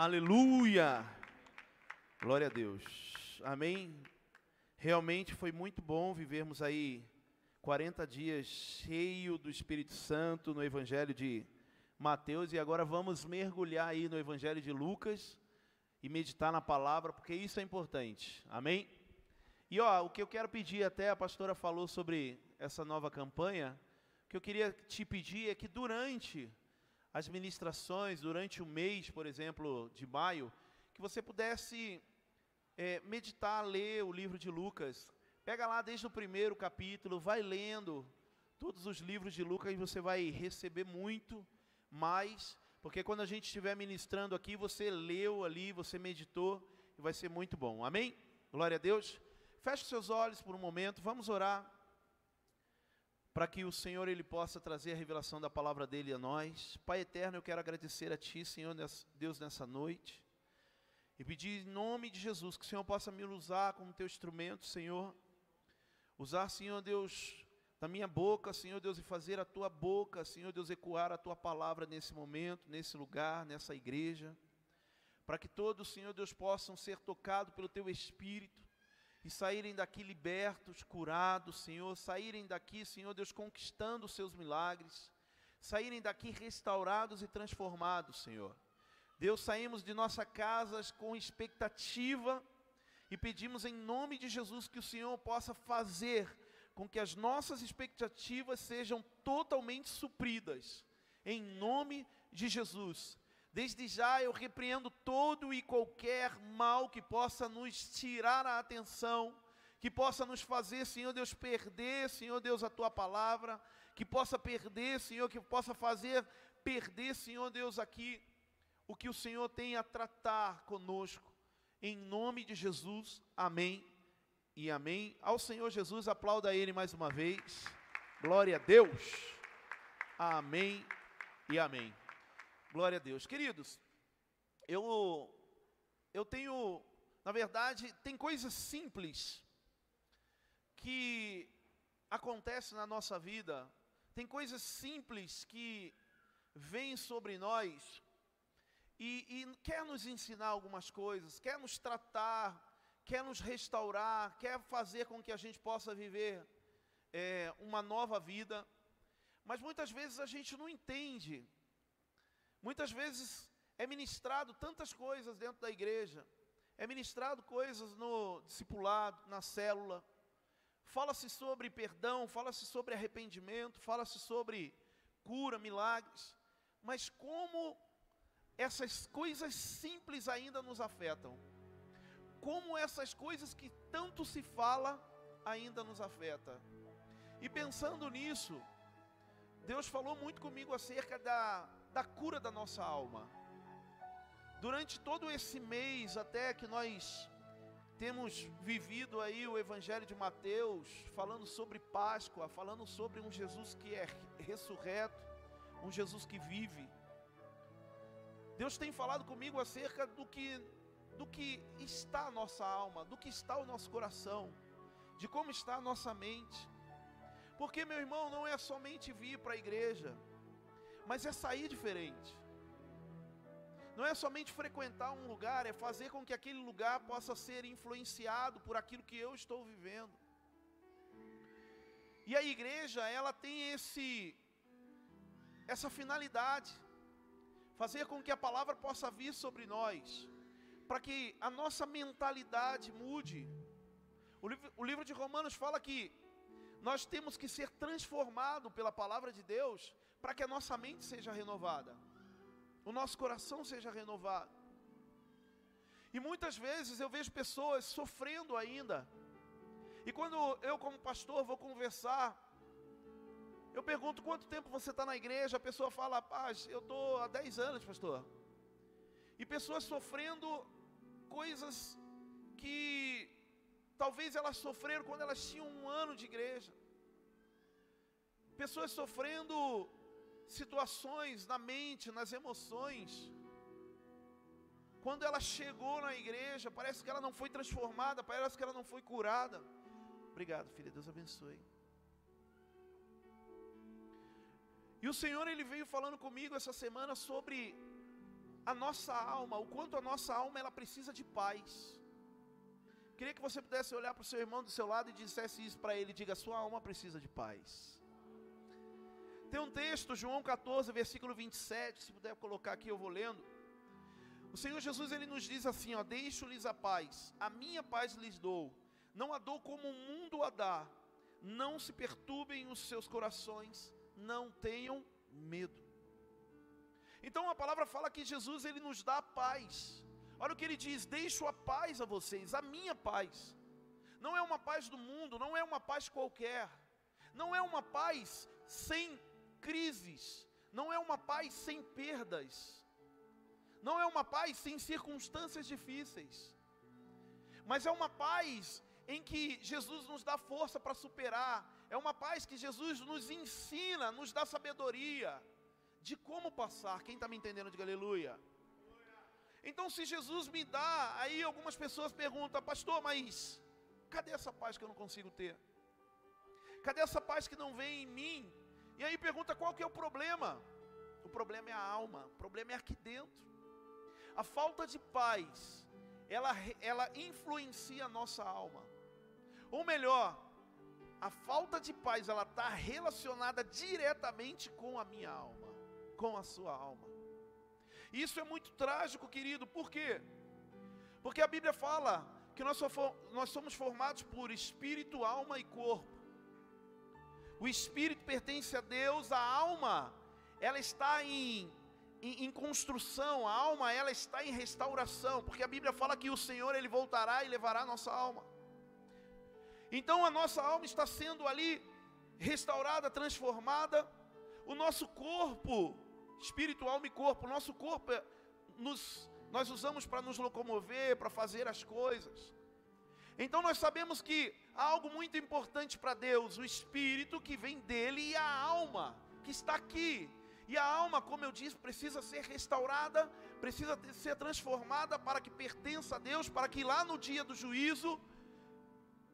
Aleluia! Glória a Deus. Amém. Realmente foi muito bom vivermos aí 40 dias cheio do Espírito Santo no Evangelho de Mateus e agora vamos mergulhar aí no Evangelho de Lucas e meditar na palavra, porque isso é importante. Amém? E ó, o que eu quero pedir, até a pastora falou sobre essa nova campanha, o que eu queria te pedir é que durante as ministrações, durante o mês, por exemplo, de maio, que você pudesse é, meditar, ler o livro de Lucas. Pega lá desde o primeiro capítulo, vai lendo todos os livros de Lucas e você vai receber muito mais, porque quando a gente estiver ministrando aqui, você leu ali, você meditou e vai ser muito bom. Amém? Glória a Deus. Feche seus olhos por um momento, vamos orar para que o Senhor ele possa trazer a revelação da palavra dele a nós. Pai eterno, eu quero agradecer a ti, Senhor Deus, nessa noite. E pedir em nome de Jesus que o Senhor possa me usar como teu instrumento, Senhor. Usar, Senhor Deus, da minha boca, Senhor Deus, e fazer a tua boca, Senhor Deus, ecoar a tua palavra nesse momento, nesse lugar, nessa igreja. Para que todos, Senhor Deus, possam ser tocados pelo teu Espírito e saírem daqui libertos, curados, Senhor, saírem daqui, Senhor Deus, conquistando os seus milagres, saírem daqui restaurados e transformados, Senhor. Deus, saímos de nossas casas com expectativa e pedimos em nome de Jesus que o Senhor possa fazer com que as nossas expectativas sejam totalmente supridas, em nome de Jesus. Desde já eu repreendo todo e qualquer mal que possa nos tirar a atenção, que possa nos fazer, Senhor Deus, perder, Senhor Deus, a tua palavra, que possa perder, Senhor, que possa fazer perder, Senhor Deus, aqui o que o Senhor tem a tratar conosco. Em nome de Jesus, amém e amém. Ao Senhor Jesus, aplauda Ele mais uma vez. Glória a Deus. Amém e amém. Glória a Deus. Queridos, eu, eu tenho, na verdade, tem coisas simples que acontecem na nossa vida, tem coisas simples que vêm sobre nós e, e quer nos ensinar algumas coisas, quer nos tratar, quer nos restaurar, quer fazer com que a gente possa viver é, uma nova vida, mas muitas vezes a gente não entende Muitas vezes é ministrado tantas coisas dentro da igreja, é ministrado coisas no discipulado, na célula. Fala-se sobre perdão, fala-se sobre arrependimento, fala-se sobre cura, milagres. Mas como essas coisas simples ainda nos afetam? Como essas coisas que tanto se fala ainda nos afeta? E pensando nisso, Deus falou muito comigo acerca da da cura da nossa alma. Durante todo esse mês, até que nós temos vivido aí o Evangelho de Mateus, falando sobre Páscoa, falando sobre um Jesus que é ressurreto, um Jesus que vive. Deus tem falado comigo acerca do que, do que está a nossa alma, do que está o nosso coração, de como está a nossa mente. Porque, meu irmão, não é somente vir para a igreja, mas é sair diferente. Não é somente frequentar um lugar, é fazer com que aquele lugar possa ser influenciado por aquilo que eu estou vivendo. E a igreja, ela tem esse essa finalidade, fazer com que a palavra possa vir sobre nós, para que a nossa mentalidade mude. O livro, o livro de Romanos fala que nós temos que ser transformado pela palavra de Deus para que a nossa mente seja renovada, o nosso coração seja renovado. E muitas vezes eu vejo pessoas sofrendo ainda. E quando eu, como pastor, vou conversar, eu pergunto quanto tempo você está na igreja, a pessoa fala, paz, eu estou há 10 anos, pastor. E pessoas sofrendo coisas que talvez elas sofreram quando elas tinham um ano de igreja. Pessoas sofrendo situações na mente, nas emoções. Quando ela chegou na igreja, parece que ela não foi transformada, parece que ela não foi curada. Obrigado, filha, Deus abençoe. E o Senhor ele veio falando comigo essa semana sobre a nossa alma, o quanto a nossa alma ela precisa de paz. Queria que você pudesse olhar para o seu irmão do seu lado e dissesse isso para ele, diga: sua alma precisa de paz. Tem um texto, João 14, versículo 27, se puder colocar aqui, eu vou lendo. O Senhor Jesus ele nos diz assim, ó: "Deixo-lhes a paz, a minha paz lhes dou. Não a dou como o mundo a dá. Não se perturbem os seus corações, não tenham medo." Então a palavra fala que Jesus ele nos dá paz. Olha o que ele diz: "Deixo a paz a vocês, a minha paz." Não é uma paz do mundo, não é uma paz qualquer. Não é uma paz sem crises, não é uma paz sem perdas. Não é uma paz sem circunstâncias difíceis. Mas é uma paz em que Jesus nos dá força para superar. É uma paz que Jesus nos ensina, nos dá sabedoria de como passar. Quem está me entendendo, diga aleluia. Então, se Jesus me dá, aí algumas pessoas perguntam, pastor, mas cadê essa paz que eu não consigo ter? Cadê essa paz que não vem em mim? E aí pergunta qual que é o problema? O problema é a alma, o problema é aqui dentro. A falta de paz, ela, ela influencia a nossa alma. Ou melhor, a falta de paz, ela está relacionada diretamente com a minha alma, com a sua alma. Isso é muito trágico, querido, por quê? Porque a Bíblia fala que nós, nós somos formados por espírito, alma e corpo. O espírito pertence a Deus, a alma, ela está em, em, em, construção, a alma, ela está em restauração, porque a Bíblia fala que o Senhor, Ele voltará e levará a nossa alma. Então a nossa alma está sendo ali restaurada, transformada, o nosso corpo, espírito, alma e corpo, o nosso corpo, é, nos, nós usamos para nos locomover, para fazer as coisas. Então nós sabemos que há algo muito importante para Deus, o espírito que vem dele e a alma que está aqui. E a alma, como eu disse, precisa ser restaurada, precisa ser transformada para que pertença a Deus, para que lá no dia do juízo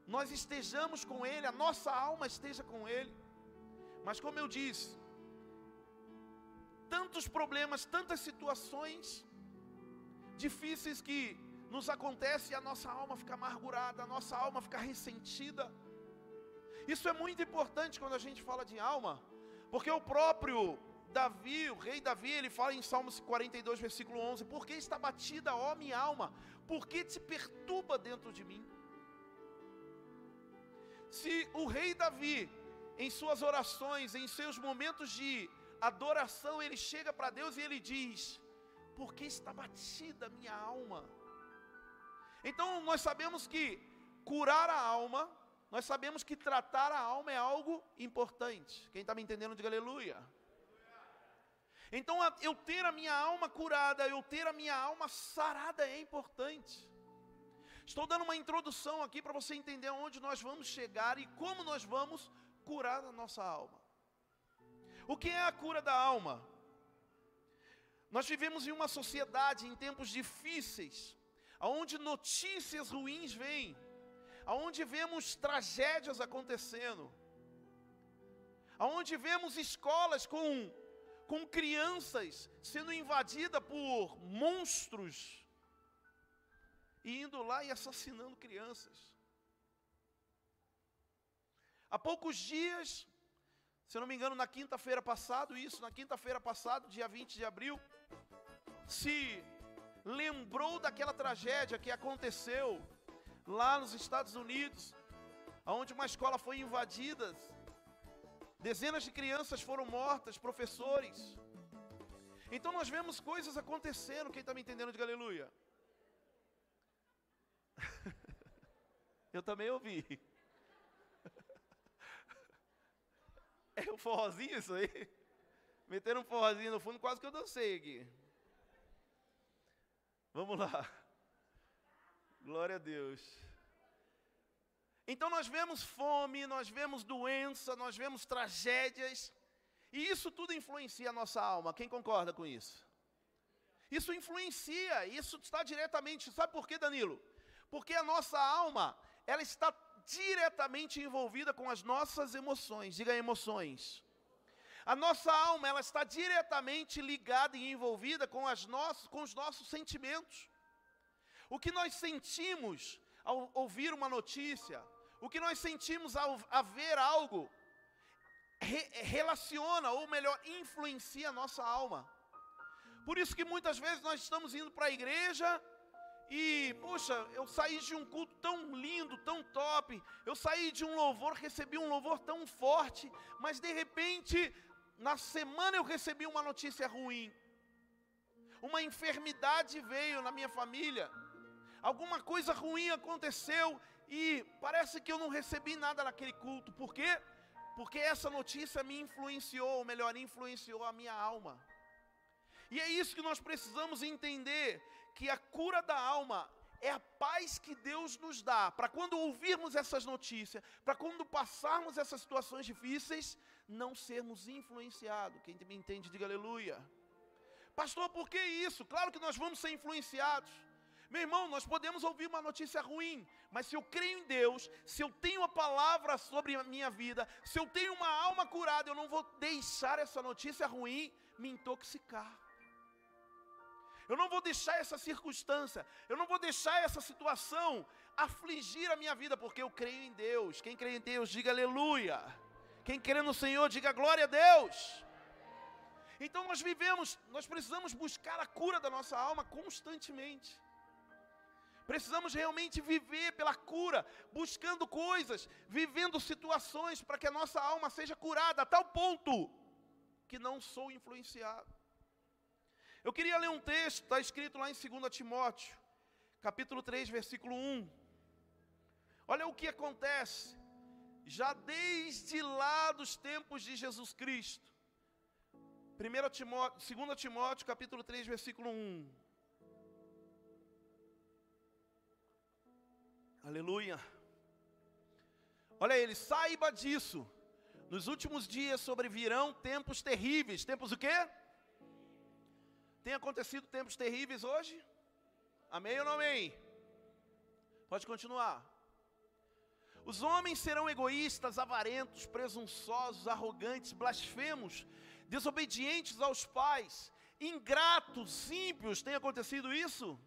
nós estejamos com Ele, a nossa alma esteja com Ele. Mas como eu disse, tantos problemas, tantas situações difíceis que nos acontece e a nossa alma fica amargurada, a nossa alma fica ressentida. Isso é muito importante quando a gente fala de alma, porque o próprio Davi, o rei Davi, ele fala em Salmos 42, versículo 11: Por que está batida, ó minha alma? Por que te perturba dentro de mim? Se o rei Davi, em suas orações, em seus momentos de adoração, ele chega para Deus e ele diz: Por que está batida minha alma? Então nós sabemos que curar a alma, nós sabemos que tratar a alma é algo importante. Quem está me entendendo, diga aleluia. Então eu ter a minha alma curada, eu ter a minha alma sarada é importante. Estou dando uma introdução aqui para você entender onde nós vamos chegar e como nós vamos curar a nossa alma. O que é a cura da alma? Nós vivemos em uma sociedade em tempos difíceis, aonde notícias ruins vêm, aonde vemos tragédias acontecendo, aonde vemos escolas com com crianças sendo invadidas por monstros e indo lá e assassinando crianças. Há poucos dias, se eu não me engano, na quinta-feira passada, isso, na quinta-feira passada, dia 20 de abril, se lembrou daquela tragédia que aconteceu lá nos Estados Unidos, onde uma escola foi invadida, dezenas de crianças foram mortas, professores. Então nós vemos coisas acontecendo, quem está me entendendo, de aleluia. Eu também ouvi. É um forrozinho isso aí? Meteram um forrozinho no fundo, quase que eu dancei aqui. Vamos lá. Glória a Deus. Então nós vemos fome, nós vemos doença, nós vemos tragédias, e isso tudo influencia a nossa alma. Quem concorda com isso? Isso influencia, isso está diretamente, sabe por quê, Danilo? Porque a nossa alma, ela está diretamente envolvida com as nossas emoções. Diga emoções. A nossa alma, ela está diretamente ligada e envolvida com, as nossos, com os nossos sentimentos. O que nós sentimos ao ouvir uma notícia, o que nós sentimos ao, ao ver algo, re, relaciona, ou melhor, influencia a nossa alma. Por isso que muitas vezes nós estamos indo para a igreja e, puxa, eu saí de um culto tão lindo, tão top, eu saí de um louvor, recebi um louvor tão forte, mas de repente, na semana eu recebi uma notícia ruim. Uma enfermidade veio na minha família, alguma coisa ruim aconteceu e parece que eu não recebi nada naquele culto. Por quê? Porque essa notícia me influenciou, ou melhor, influenciou a minha alma. E é isso que nós precisamos entender: que a cura da alma é a paz que Deus nos dá, para quando ouvirmos essas notícias, para quando passarmos essas situações difíceis, não sermos influenciados. Quem me entende, diga aleluia. Pastor, por que isso? Claro que nós vamos ser influenciados. Meu irmão, nós podemos ouvir uma notícia ruim, mas se eu creio em Deus, se eu tenho a palavra sobre a minha vida, se eu tenho uma alma curada, eu não vou deixar essa notícia ruim me intoxicar. Eu não vou deixar essa circunstância, eu não vou deixar essa situação afligir a minha vida, porque eu creio em Deus. Quem crê em Deus, diga aleluia. Quem crê no Senhor, diga glória a Deus. Então nós vivemos, nós precisamos buscar a cura da nossa alma constantemente. Precisamos realmente viver pela cura, buscando coisas, vivendo situações para que a nossa alma seja curada a tal ponto que não sou influenciado. Eu queria ler um texto, está escrito lá em 2 Timóteo, capítulo 3, versículo 1. Olha o que acontece, já desde lá dos tempos de Jesus Cristo. 1 Timóteo, 2 Timóteo, capítulo 3, versículo 1. Aleluia. Olha ele, saiba disso. Nos últimos dias sobrevirão tempos terríveis. Tempos o quê? Tem acontecido tempos terríveis hoje? Amém ou não amém? Pode continuar. Os homens serão egoístas, avarentos, presunçosos, arrogantes, blasfemos, desobedientes aos pais, ingratos, ímpios. Tem acontecido isso?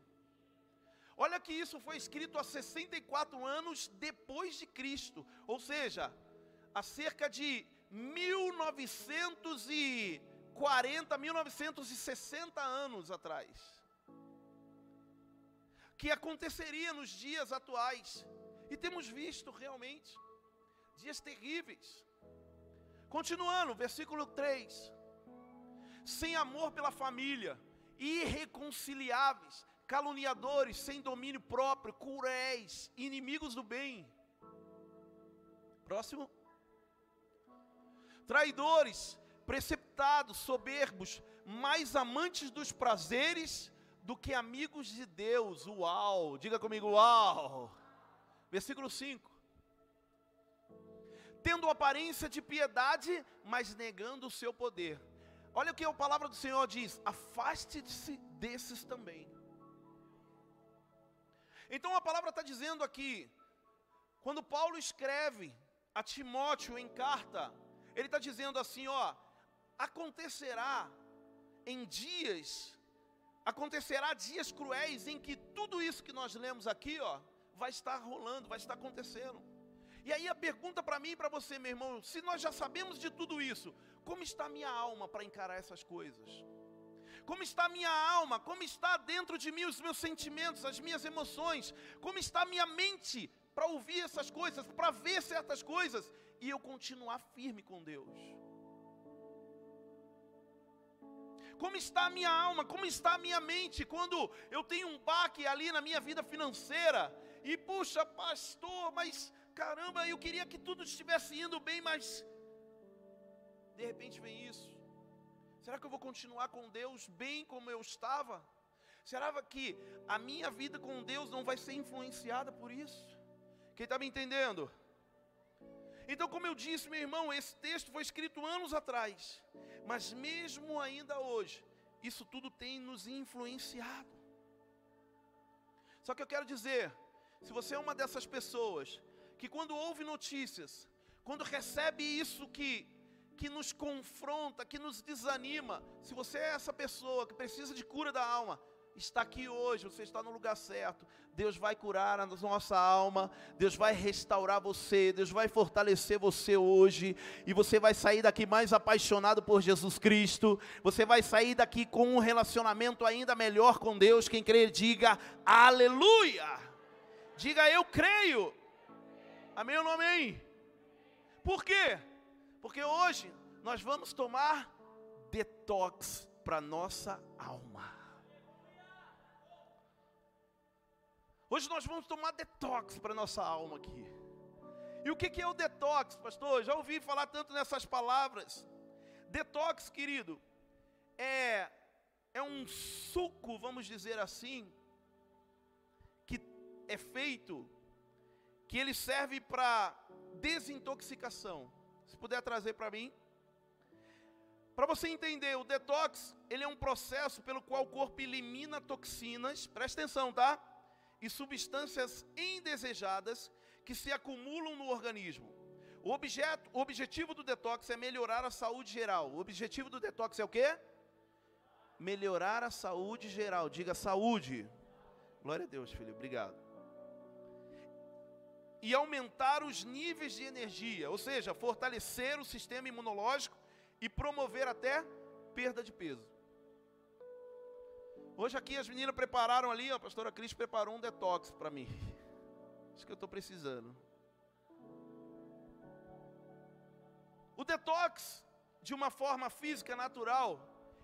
Olha que isso foi escrito há 64 anos depois de Cristo, ou seja, há cerca de 1900 e 40, 1960 anos atrás. Que aconteceria nos dias atuais. E temos visto realmente dias terríveis. Continuando, versículo 3. Sem amor pela família, irreconciliáveis, caluniadores, sem domínio próprio, cruéis, inimigos do bem. Próximo. Traidores, preceptados, soberbos, mais amantes dos prazeres do que amigos de Deus. Uau! Diga comigo, uau! Versículo 5. Tendo aparência de piedade, mas negando o seu poder. Olha o que a palavra do Senhor diz: afaste-se desses também. Então a palavra está dizendo aqui, quando Paulo escreve a Timóteo em carta, ele está dizendo assim: ó, acontecerá em dias, acontecerá dias cruéis em que tudo isso que nós lemos aqui, ó, vai estar rolando, vai estar acontecendo. E aí a pergunta para mim e para você, meu irmão, se nós já sabemos de tudo isso, como está a minha alma para encarar essas coisas? Como está a minha alma? Como está dentro de mim os meus sentimentos, as minhas emoções? Como está a minha mente para ouvir essas coisas, para ver certas coisas e eu continuar firme com Deus? Como está a minha alma? Como está a minha mente quando eu tenho um baque ali na minha vida financeira? E puxa, pastor, mas caramba, eu queria que tudo estivesse indo bem, mas de repente vem isso. Será que eu vou continuar com Deus bem como eu estava? Será que a minha vida com Deus não vai ser influenciada por isso? Quem está me entendendo? Então, como eu disse, meu irmão, esse texto foi escrito anos atrás, mas mesmo ainda hoje, isso tudo tem nos influenciado. Só que eu quero dizer, se você é uma dessas pessoas que quando ouve notícias, quando recebe isso que que nos confronta, que nos desanima, se você é essa pessoa que precisa de cura da alma, está aqui hoje, você está no lugar certo. Deus vai curar a nossa alma, Deus vai restaurar você, Deus vai fortalecer você hoje, e você vai sair daqui mais apaixonado por Jesus Cristo, você vai sair daqui com um relacionamento ainda melhor com Deus. Quem crê, diga aleluia, diga eu creio, amém ou não amém? Por quê? Porque hoje nós vamos tomar detox para nossa alma. Hoje nós vamos tomar detox para nossa alma aqui. E o que é o detox, pastor? Já ouvi falar tanto nessas palavras. Detox, querido, é, é um suco, vamos dizer assim, é feito, que ele serve para desintoxicação. Se puder trazer para mim. Para você entender, o detox, ele é um processo pelo qual o corpo elimina toxinas, presta atenção, tá? e substâncias indesejadas que se acumulam no organismo. O, objeto, o objetivo do detox é melhorar a saúde geral. O objetivo do detox é o quê? Melhorar a saúde geral. Diga saúde. Glória a Deus, filho. Obrigado. E aumentar os níveis de energia, ou seja, fortalecer o sistema imunológico e promover até perda de peso. Hoje aqui as meninas prepararam ali, a pastora Cris preparou um detox para mim. Isso que eu estou precisando. O detox, de uma forma física natural,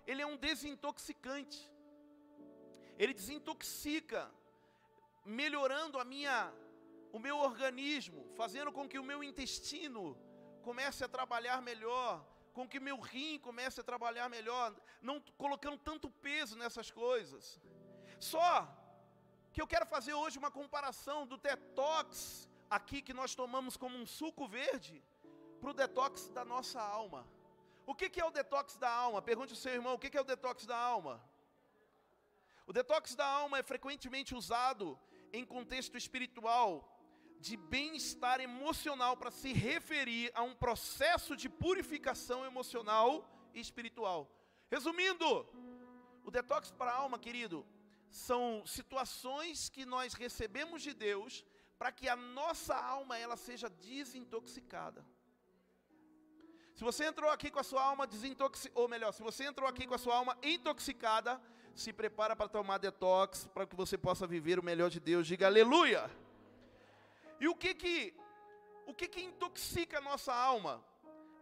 ele é um desintoxicante. Ele desintoxica, melhorando a minha, o meu organismo, fazendo com que o meu intestino comece a trabalhar melhor, com que meu rim comece a trabalhar melhor, não colocando tanto peso nessas coisas. Só que eu quero fazer hoje uma comparação do detox aqui que nós tomamos como um suco verde para o detox da nossa alma. O que, que é o detox da alma? Pergunte ao seu irmão, o que, que é o detox da alma? O detox da alma é frequentemente usado em contexto espiritual de bem-estar emocional para se referir a um processo de purificação emocional e espiritual. Resumindo, o detox para a alma, querido, são situações que nós recebemos de Deus para que a nossa alma ela seja desintoxicada. Se você entrou aqui com a sua alma desintoxicada, ou melhor, se você entrou aqui com a sua alma intoxicada, se prepara para tomar detox, para que você possa viver o melhor de Deus. Diga aleluia. E o que que o que que intoxica a nossa alma?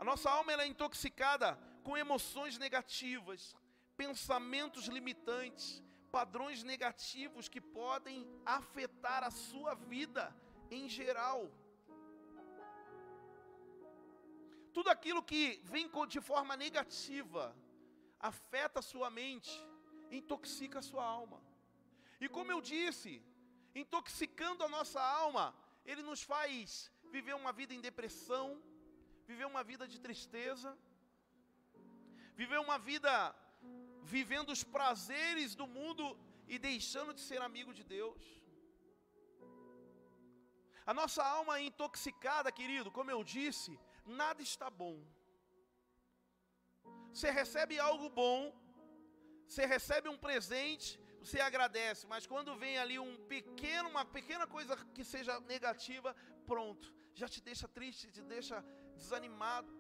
A nossa alma ela é intoxicada com emoções negativas, pensamentos limitantes, padrões negativos que podem afetar a sua vida em geral. Tudo aquilo que vem de forma negativa afeta a sua mente, intoxica a sua alma. E como eu disse, intoxicando a nossa alma, ele nos faz viver uma vida em depressão, viver uma vida de tristeza, viver uma vida vivendo os prazeres do mundo e deixando de ser amigo de Deus. A nossa alma é intoxicada, querido, como eu disse, nada está bom. Você recebe algo bom, você recebe um presente, você agradece, mas quando vem ali um pequeno, uma pequena coisa que seja negativa, pronto, já te deixa triste, te deixa desanimado.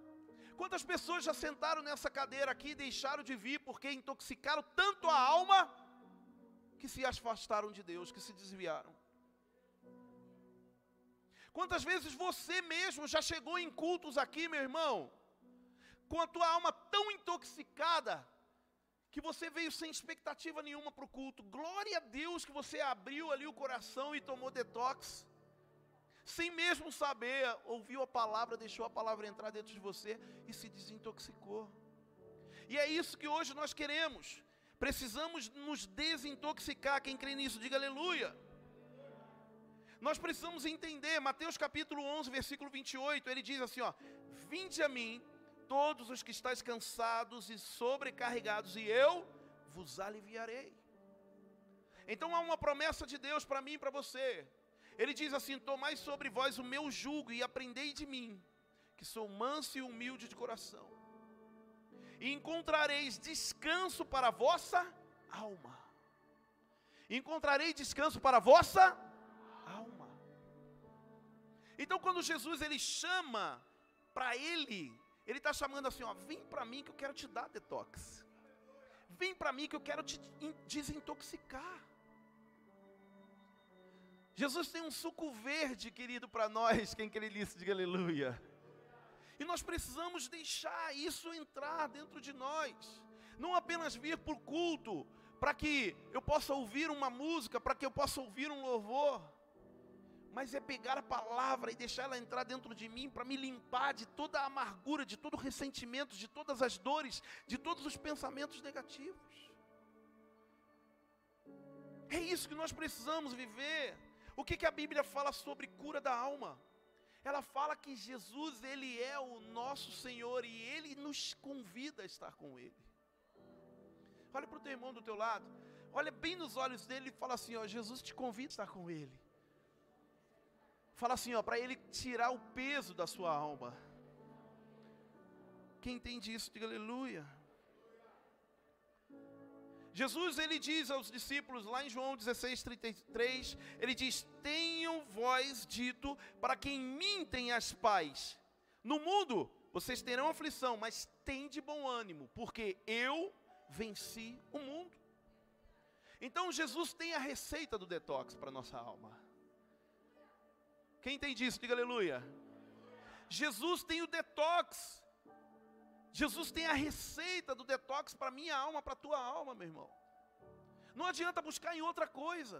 Quantas pessoas já sentaram nessa cadeira aqui e deixaram de vir porque intoxicaram tanto a alma que se afastaram de Deus, que se desviaram? Quantas vezes você mesmo já chegou em cultos aqui, meu irmão, com a tua alma tão intoxicada que você veio sem expectativa nenhuma para o culto. Glória a Deus que você abriu ali o coração e tomou detox. Sem mesmo saber, ouviu a palavra, deixou a palavra entrar dentro de você e se desintoxicou. E é isso que hoje nós queremos. Precisamos nos desintoxicar. Quem crê nisso, diga aleluia. Nós precisamos entender, Mateus capítulo 11, versículo 28, ele diz assim, ó: "Vinde a mim, todos os que estáis cansados e sobrecarregados, e eu vos aliviarei. Então há uma promessa de Deus para mim e para você. Ele diz assim: Tomai sobre vós o meu jugo e aprendei de mim, que sou manso e humilde de coração. e encontrareis descanso para a vossa alma. Encontrarei descanso para a vossa alma. Então, quando Jesus ele chama para ele, ele está chamando assim: ó, vem para mim que eu quero te dar detox. Vem para mim que eu quero te desintoxicar. Jesus tem um suco verde, querido, para nós. Quem quer isso, diga aleluia. E nós precisamos deixar isso entrar dentro de nós. Não apenas vir por culto, para que eu possa ouvir uma música, para que eu possa ouvir um louvor, mas é pegar a palavra e deixar ela entrar dentro de mim para me limpar de toda a amargura, de todo o ressentimento, de todas as dores, de todos os pensamentos negativos. É isso que nós precisamos viver. O que, que a Bíblia fala sobre cura da alma? Ela fala que Jesus, Ele é o nosso Senhor e Ele nos convida a estar com Ele. Olha para o teu irmão do teu lado. Olha bem nos olhos dele e fala assim: ó, Jesus te convida a estar com ele. Fala assim, ó, para ele tirar o peso da sua alma. Quem entende isso, diga aleluia. Jesus ele diz aos discípulos lá em João 16, 33, ele diz: Tenham vós dito para quem mintem as pais. No mundo vocês terão aflição, mas tem de bom ânimo, porque eu venci o mundo. Então Jesus tem a receita do detox para nossa alma. Quem entende isso? Diga aleluia. Jesus tem o detox. Jesus tem a receita do detox para minha alma, para tua alma, meu irmão. Não adianta buscar em outra coisa.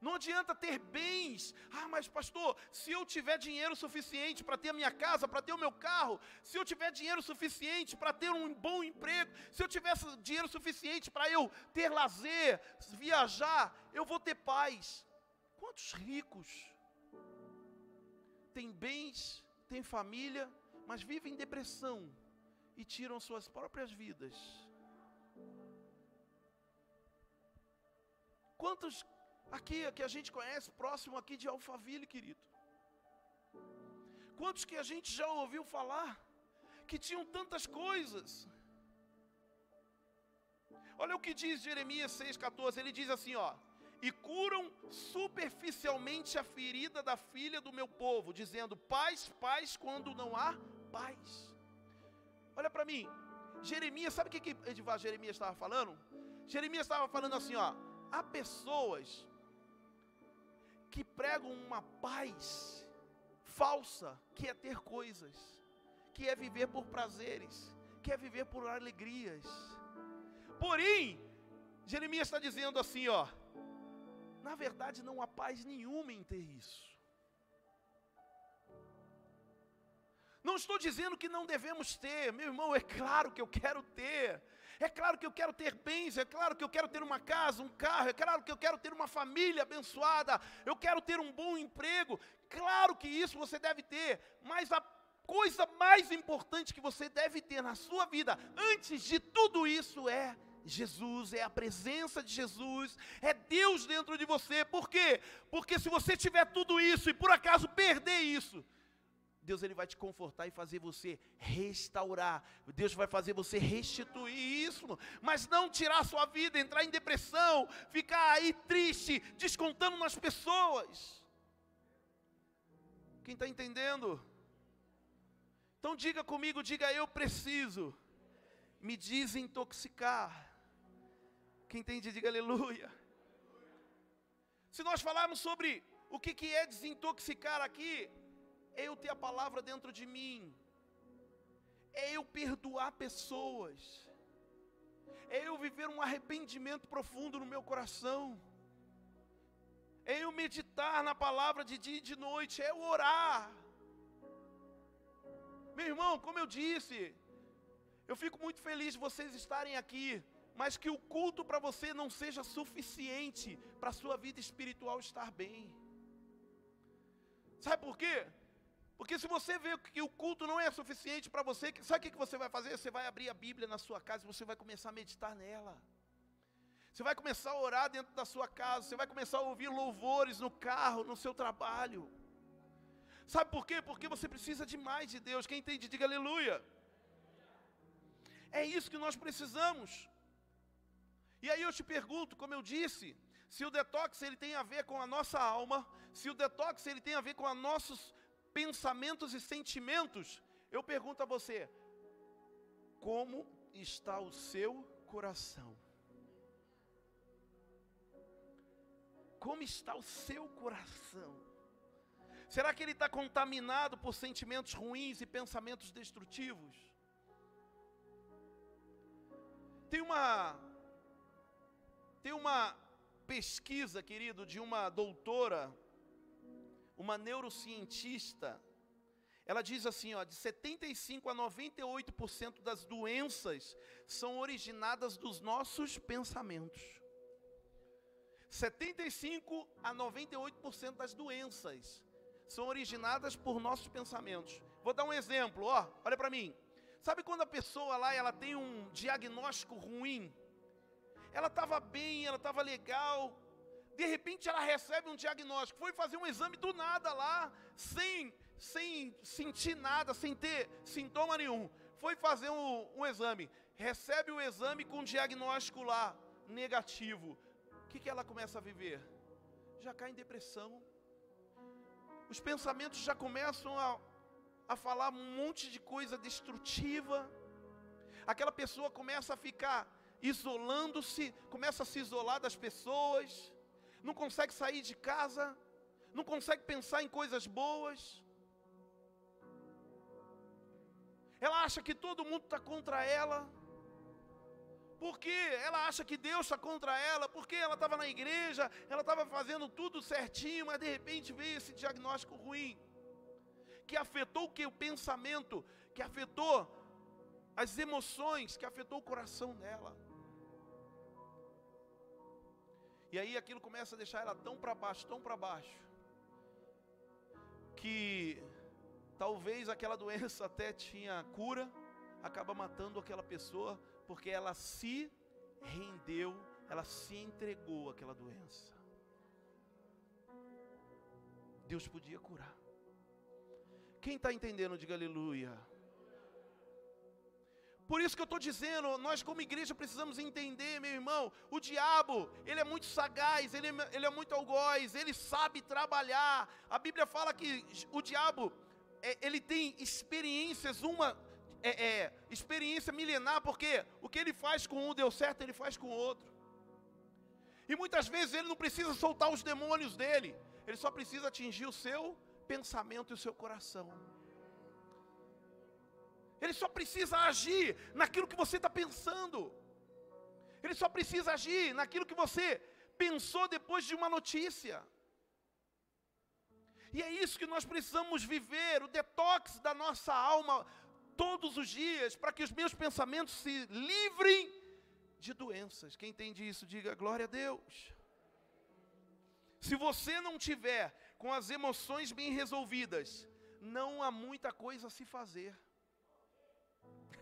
Não adianta ter bens. Ah, mas pastor, se eu tiver dinheiro suficiente para ter a minha casa, para ter o meu carro, se eu tiver dinheiro suficiente para ter um bom emprego, se eu tivesse dinheiro suficiente para eu ter lazer, viajar, eu vou ter paz. Quantos ricos têm bens, têm família, mas vivem em depressão e tiram suas próprias vidas? Quantos Aqui, que a gente conhece, próximo aqui de Alphaville, querido. Quantos que a gente já ouviu falar que tinham tantas coisas? Olha o que diz Jeremias 6,14, ele diz assim: ó, e curam superficialmente a ferida da filha do meu povo, dizendo paz, paz, quando não há paz. Olha para mim, Jeremias, sabe o que, que Edivar Jeremias estava falando? Jeremias estava falando assim: ó, há pessoas que pregam uma paz falsa, que é ter coisas, que é viver por prazeres, que é viver por alegrias. Porém, Jeremias está dizendo assim, ó, na verdade não há paz nenhuma em ter isso. Não estou dizendo que não devemos ter, meu irmão, é claro que eu quero ter. É claro que eu quero ter bens, é claro que eu quero ter uma casa, um carro, é claro que eu quero ter uma família abençoada, eu quero ter um bom emprego. Claro que isso você deve ter, mas a coisa mais importante que você deve ter na sua vida, antes de tudo isso, é Jesus, é a presença de Jesus, é Deus dentro de você. Por quê? Porque se você tiver tudo isso e por acaso perder isso, Deus ele vai te confortar e fazer você restaurar. Deus vai fazer você restituir isso, mas não tirar a sua vida, entrar em depressão, ficar aí triste, descontando nas pessoas. Quem está entendendo? Então diga comigo, diga eu preciso me desintoxicar. Quem entende, diga aleluia. Se nós falarmos sobre o que, que é desintoxicar aqui, é eu ter a palavra dentro de mim, é eu perdoar pessoas, é eu viver um arrependimento profundo no meu coração, é eu meditar na palavra de dia e de noite, é eu orar. Meu irmão, como eu disse, eu fico muito feliz de vocês estarem aqui, mas que o culto para você não seja suficiente para a sua vida espiritual estar bem. Sabe por quê? Porque se você vê que o culto não é suficiente para você, sabe o que você vai fazer? Você vai abrir a Bíblia na sua casa e você vai começar a meditar nela. Você vai começar a orar dentro da sua casa, você vai começar a ouvir louvores no carro, no seu trabalho. Sabe por quê? Porque você precisa de mais de Deus. Quem entende, diga aleluia. É isso que nós precisamos. E aí eu te pergunto, como eu disse, se o detox ele tem a ver com a nossa alma, se o detox ele tem a ver com os nossos pensamentos e sentimentos, eu pergunto a você: como está o seu coração? Como está o seu coração? Será que ele está contaminado por sentimentos ruins e pensamentos destrutivos? Tem uma tem uma pesquisa, querido, de uma doutora, uma neurocientista. Ela diz assim, ó, de 75 a 98% das doenças são originadas dos nossos pensamentos. 75 a 98% das doenças são originadas por nossos pensamentos. Vou dar um exemplo, ó, olha para mim. Sabe quando a pessoa lá ela tem um diagnóstico ruim? Ela estava bem, ela estava legal. De repente ela recebe um diagnóstico, foi fazer um exame do nada lá, sem, sem sentir nada, sem ter sintoma nenhum. Foi fazer um, um exame, recebe o exame com um diagnóstico lá, negativo. O que, que ela começa a viver? Já cai em depressão. Os pensamentos já começam a, a falar um monte de coisa destrutiva. Aquela pessoa começa a ficar isolando-se, começa a se isolar das pessoas, não consegue sair de casa, não consegue pensar em coisas boas. Ela acha que todo mundo está contra ela. Porque ela acha que Deus está contra ela, porque ela estava na igreja, ela estava fazendo tudo certinho, mas de repente veio esse diagnóstico ruim, que afetou o que? O pensamento, que afetou as emoções, que afetou o coração dela. E aí aquilo começa a deixar ela tão para baixo, tão para baixo, que talvez aquela doença até tinha cura, acaba matando aquela pessoa, porque ela se rendeu, ela se entregou àquela doença. Deus podia curar. Quem está entendendo, diga aleluia. Por isso que eu estou dizendo, nós como igreja precisamos entender, meu irmão, o diabo, ele é muito sagaz, ele, é, ele é muito algoz, ele sabe trabalhar. A Bíblia fala que o diabo, é, ele tem experiências, uma é, é, experiência milenar, porque o que ele faz com um deu certo, ele faz com o outro. E muitas vezes ele não precisa soltar os demônios dele, ele só precisa atingir o seu pensamento e o seu coração. Ele só precisa agir naquilo que você está pensando. Ele só precisa agir naquilo que você pensou depois de uma notícia. E é isso que nós precisamos viver, o detox da nossa alma todos os dias, para que os meus pensamentos se livrem de doenças. Quem entende isso, diga glória a Deus. Se você não tiver com as emoções bem resolvidas, não há muita coisa a se fazer.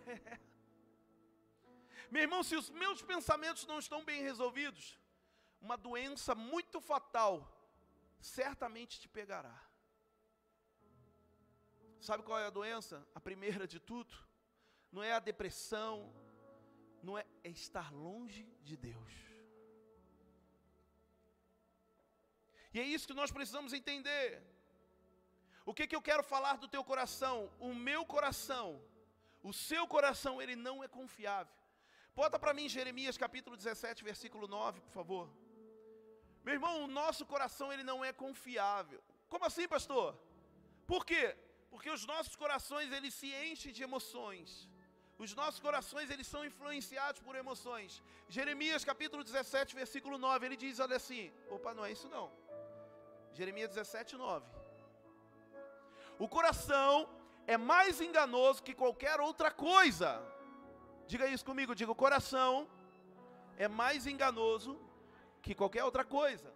Meu irmão, se os meus pensamentos não estão bem resolvidos, uma doença muito fatal certamente te pegará. Sabe qual é a doença? A primeira de tudo, não é a depressão, não é, é estar longe de Deus. E é isso que nós precisamos entender. O que, que eu quero falar do teu coração? O meu coração o seu coração, ele não é confiável. Bota para mim Jeremias capítulo 17, versículo 9, por favor. Meu irmão, o nosso coração, ele não é confiável. Como assim, pastor? Por quê? Porque os nossos corações, eles se enchem de emoções. Os nossos corações, eles são influenciados por emoções. Jeremias capítulo 17, versículo 9, ele diz, olha assim, opa, não é isso não. Jeremias 17, 9. O coração é mais enganoso que qualquer outra coisa. Diga isso comigo, diga: o coração é mais enganoso que qualquer outra coisa.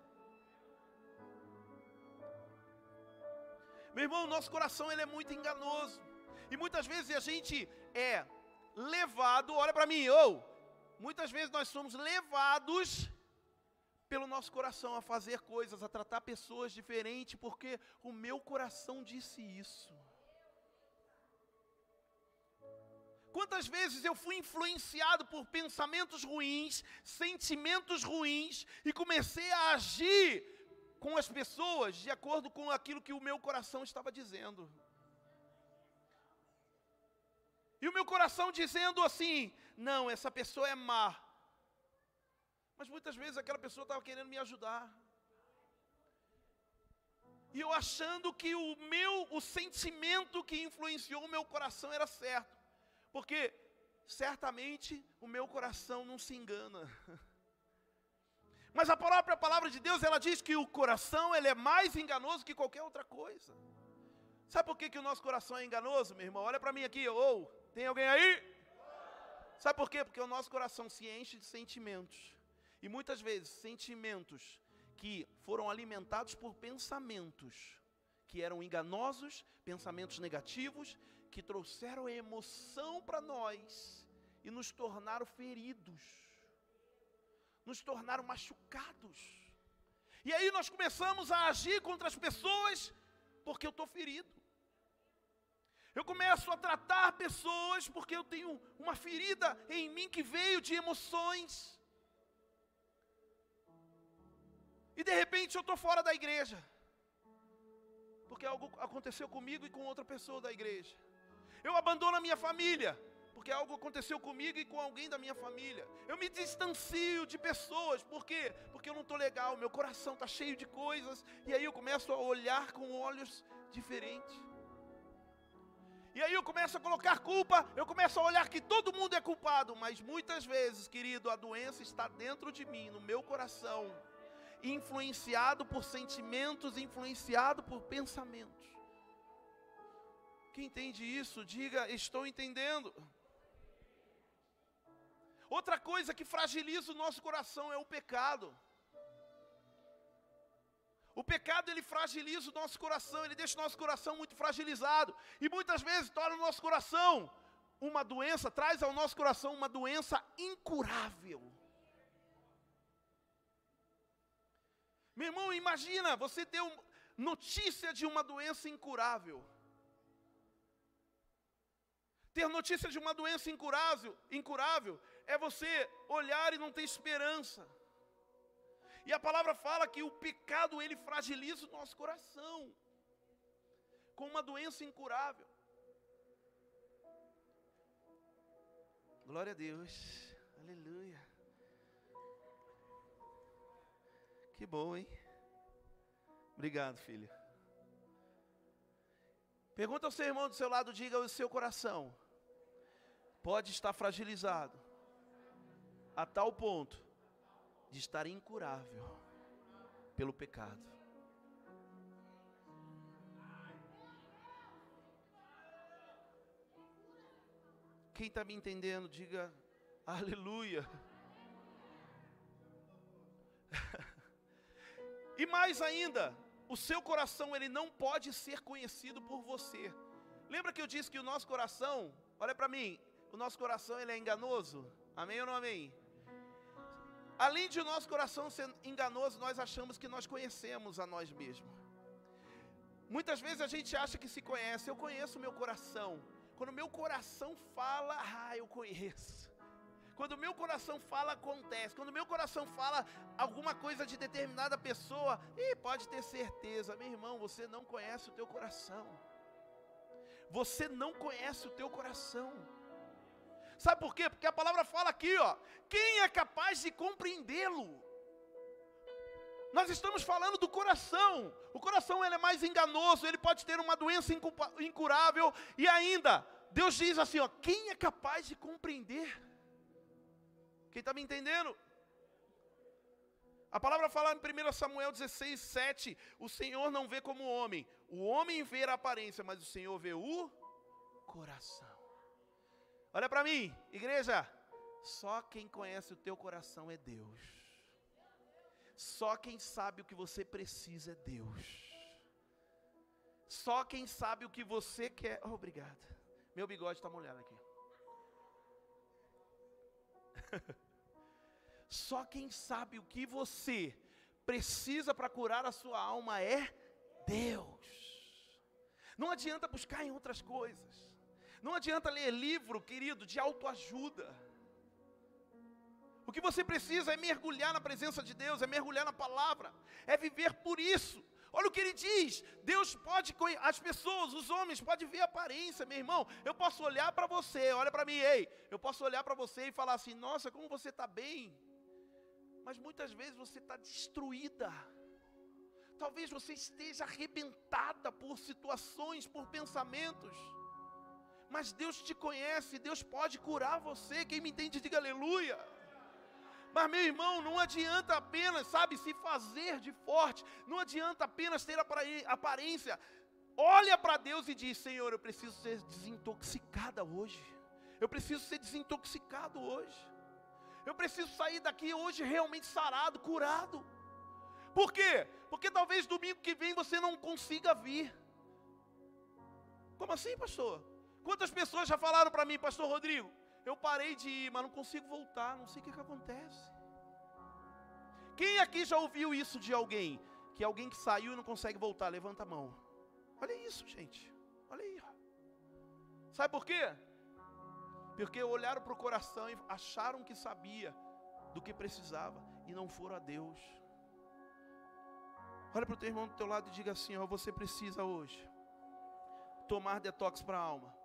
Meu irmão, nosso coração ele é muito enganoso. E muitas vezes a gente é levado, olha para mim, ou oh, muitas vezes nós somos levados pelo nosso coração a fazer coisas, a tratar pessoas diferente, porque o meu coração disse isso. Quantas vezes eu fui influenciado por pensamentos ruins, sentimentos ruins, e comecei a agir com as pessoas de acordo com aquilo que o meu coração estava dizendo. E o meu coração dizendo assim: não, essa pessoa é má. Mas muitas vezes aquela pessoa estava querendo me ajudar. E eu achando que o meu, o sentimento que influenciou o meu coração era certo. Porque certamente o meu coração não se engana. Mas a própria palavra de Deus, ela diz que o coração ele é mais enganoso que qualquer outra coisa. Sabe por que, que o nosso coração é enganoso, meu irmão? Olha para mim aqui, ou oh, tem alguém aí? Sabe por quê? Porque o nosso coração se enche de sentimentos. E muitas vezes, sentimentos que foram alimentados por pensamentos que eram enganosos, pensamentos negativos, que trouxeram emoção para nós e nos tornaram feridos, nos tornaram machucados. E aí nós começamos a agir contra as pessoas porque eu estou ferido. Eu começo a tratar pessoas porque eu tenho uma ferida em mim que veio de emoções. E de repente eu estou fora da igreja. Porque algo aconteceu comigo e com outra pessoa da igreja. Eu abandono a minha família. Porque algo aconteceu comigo e com alguém da minha família. Eu me distancio de pessoas. Por quê? Porque eu não estou legal. Meu coração está cheio de coisas. E aí eu começo a olhar com olhos diferentes. E aí eu começo a colocar culpa, eu começo a olhar que todo mundo é culpado, mas muitas vezes, querido, a doença está dentro de mim, no meu coração influenciado por sentimentos, influenciado por pensamentos. Quem entende isso, diga: Estou entendendo. Outra coisa que fragiliza o nosso coração é o pecado. O pecado ele fragiliza o nosso coração, ele deixa o nosso coração muito fragilizado e muitas vezes torna o nosso coração uma doença, traz ao nosso coração uma doença incurável. Meu irmão, imagina você ter notícia de uma doença incurável. Ter notícia de uma doença incurável, incurável é você olhar e não ter esperança. E a palavra fala que o pecado ele fragiliza o nosso coração com uma doença incurável. Glória a Deus. Aleluia. Que bom, hein? Obrigado, filho. Pergunta ao seu irmão do seu lado, diga o seu coração. Pode estar fragilizado a tal ponto de estar incurável pelo pecado. Quem está me entendendo, diga aleluia. E mais ainda, o seu coração ele não pode ser conhecido por você. Lembra que eu disse que o nosso coração, olha para mim, o nosso coração ele é enganoso? Amém ou não amém? Além de o nosso coração ser enganoso, nós achamos que nós conhecemos a nós mesmos. Muitas vezes a gente acha que se conhece. Eu conheço o meu coração. Quando o meu coração fala, ah, eu conheço. Quando o meu coração fala, acontece. Quando o meu coração fala alguma coisa de determinada pessoa, e pode ter certeza, meu irmão, você não conhece o teu coração. Você não conhece o teu coração. Sabe por quê? Porque a palavra fala aqui, ó, quem é capaz de compreendê-lo? Nós estamos falando do coração. O coração ele é mais enganoso, ele pode ter uma doença incurável e ainda Deus diz assim, ó, quem é capaz de compreender? Quem está me entendendo? A palavra fala em 1 Samuel 16, 7: O Senhor não vê como homem, o homem vê a aparência, mas o Senhor vê o coração. Olha para mim, igreja, só quem conhece o teu coração é Deus. Só quem sabe o que você precisa é Deus. Só quem sabe o que você quer. Oh, obrigado. Meu bigode está molhado aqui. Só quem sabe o que você precisa para curar a sua alma é Deus. Não adianta buscar em outras coisas. Não adianta ler livro, querido, de autoajuda. O que você precisa é mergulhar na presença de Deus, é mergulhar na palavra, é viver por isso. Olha o que ele diz: Deus pode, as pessoas, os homens, podem ver a aparência, meu irmão. Eu posso olhar para você, olha para mim, ei, eu posso olhar para você e falar assim: nossa, como você está bem. Mas muitas vezes você está destruída. Talvez você esteja arrebentada por situações, por pensamentos. Mas Deus te conhece, Deus pode curar você. Quem me entende, diga aleluia. Mas, meu irmão, não adianta apenas, sabe, se fazer de forte, não adianta apenas ter aparência. Olha para Deus e diz: Senhor, eu preciso ser desintoxicada hoje. Eu preciso ser desintoxicado hoje. Eu preciso sair daqui hoje realmente sarado, curado. Por quê? Porque talvez domingo que vem você não consiga vir. Como assim, pastor? Quantas pessoas já falaram para mim, pastor Rodrigo? Eu parei de ir, mas não consigo voltar, não sei o que, que acontece. Quem aqui já ouviu isso de alguém? Que alguém que saiu e não consegue voltar, levanta a mão. Olha isso, gente. Olha aí. Sabe por quê? Porque olharam para o coração e acharam que sabia do que precisava e não foram a Deus. Olha para o teu irmão do teu lado e diga assim: ó, você precisa hoje tomar detox para a alma.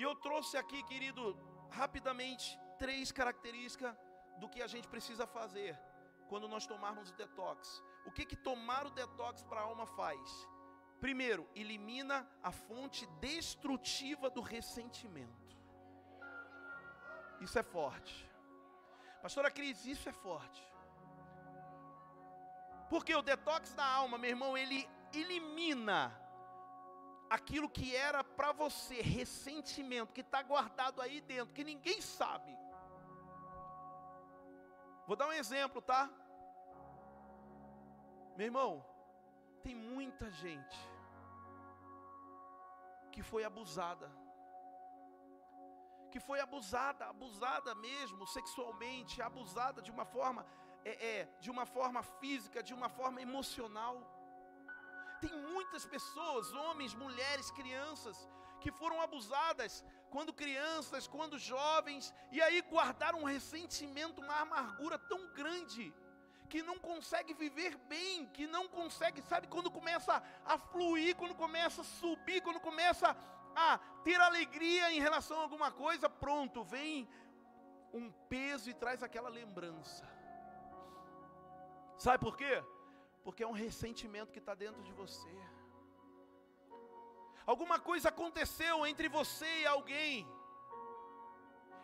E eu trouxe aqui, querido, rapidamente, três características do que a gente precisa fazer quando nós tomarmos o detox. O que que tomar o detox para a alma faz? Primeiro, elimina a fonte destrutiva do ressentimento. Isso é forte. Pastora Cris, isso é forte. Porque o detox da alma, meu irmão, ele elimina aquilo que era para você, ressentimento, que está guardado aí dentro, que ninguém sabe. Vou dar um exemplo, tá? Meu irmão, tem muita gente que foi abusada. Que foi abusada, abusada mesmo, sexualmente, abusada de uma forma, é, é, de uma forma física, de uma forma emocional. Tem muitas pessoas, homens, mulheres, crianças, que foram abusadas quando crianças, quando jovens, e aí guardaram um ressentimento, uma amargura tão grande, que não consegue viver bem, que não consegue, sabe, quando começa a fluir, quando começa a subir, quando começa a ter alegria em relação a alguma coisa, pronto, vem um peso e traz aquela lembrança. Sabe por quê? Porque é um ressentimento que está dentro de você. Alguma coisa aconteceu entre você e alguém.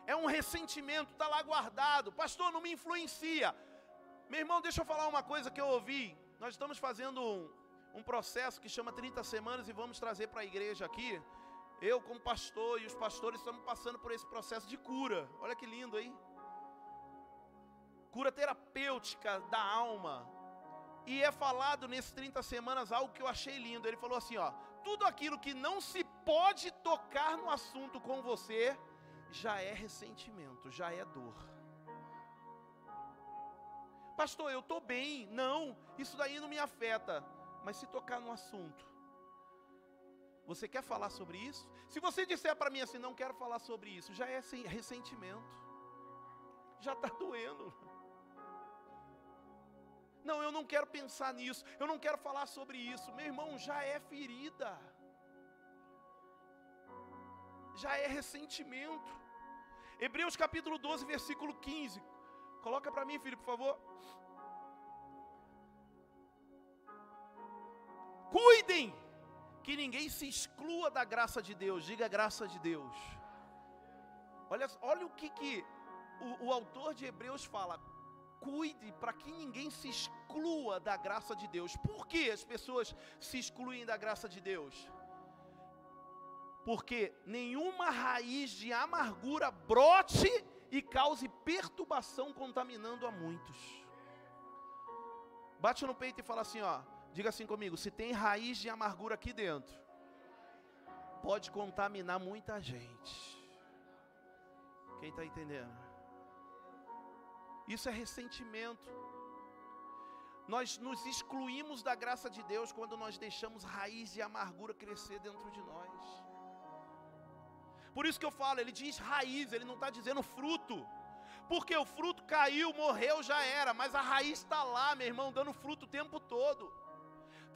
É um ressentimento, está lá guardado. Pastor, não me influencia. Meu irmão, deixa eu falar uma coisa que eu ouvi. Nós estamos fazendo um, um processo que chama 30 semanas e vamos trazer para a igreja aqui. Eu, como pastor, e os pastores estamos passando por esse processo de cura. Olha que lindo aí. Cura terapêutica da alma. E é falado nesses 30 semanas algo que eu achei lindo. Ele falou assim: ó, tudo aquilo que não se pode tocar no assunto com você, já é ressentimento, já é dor. Pastor, eu estou bem. Não, isso daí não me afeta. Mas se tocar no assunto, você quer falar sobre isso? Se você disser para mim assim, não quero falar sobre isso, já é ressentimento, já está doendo. Não, eu não quero pensar nisso, eu não quero falar sobre isso. Meu irmão, já é ferida, já é ressentimento. Hebreus capítulo 12, versículo 15. Coloca para mim, filho, por favor. Cuidem que ninguém se exclua da graça de Deus. Diga graça de Deus. Olha, olha o que, que o, o autor de Hebreus fala cuide para que ninguém se exclua da graça de Deus. Por que as pessoas se excluem da graça de Deus? Porque nenhuma raiz de amargura brote e cause perturbação contaminando a muitos. Bate no peito e fala assim, ó, diga assim comigo, se tem raiz de amargura aqui dentro, pode contaminar muita gente. Quem está entendendo? Isso é ressentimento. Nós nos excluímos da graça de Deus quando nós deixamos raiz de amargura crescer dentro de nós. Por isso que eu falo, ele diz raiz, ele não está dizendo fruto. Porque o fruto caiu, morreu, já era, mas a raiz está lá, meu irmão, dando fruto o tempo todo.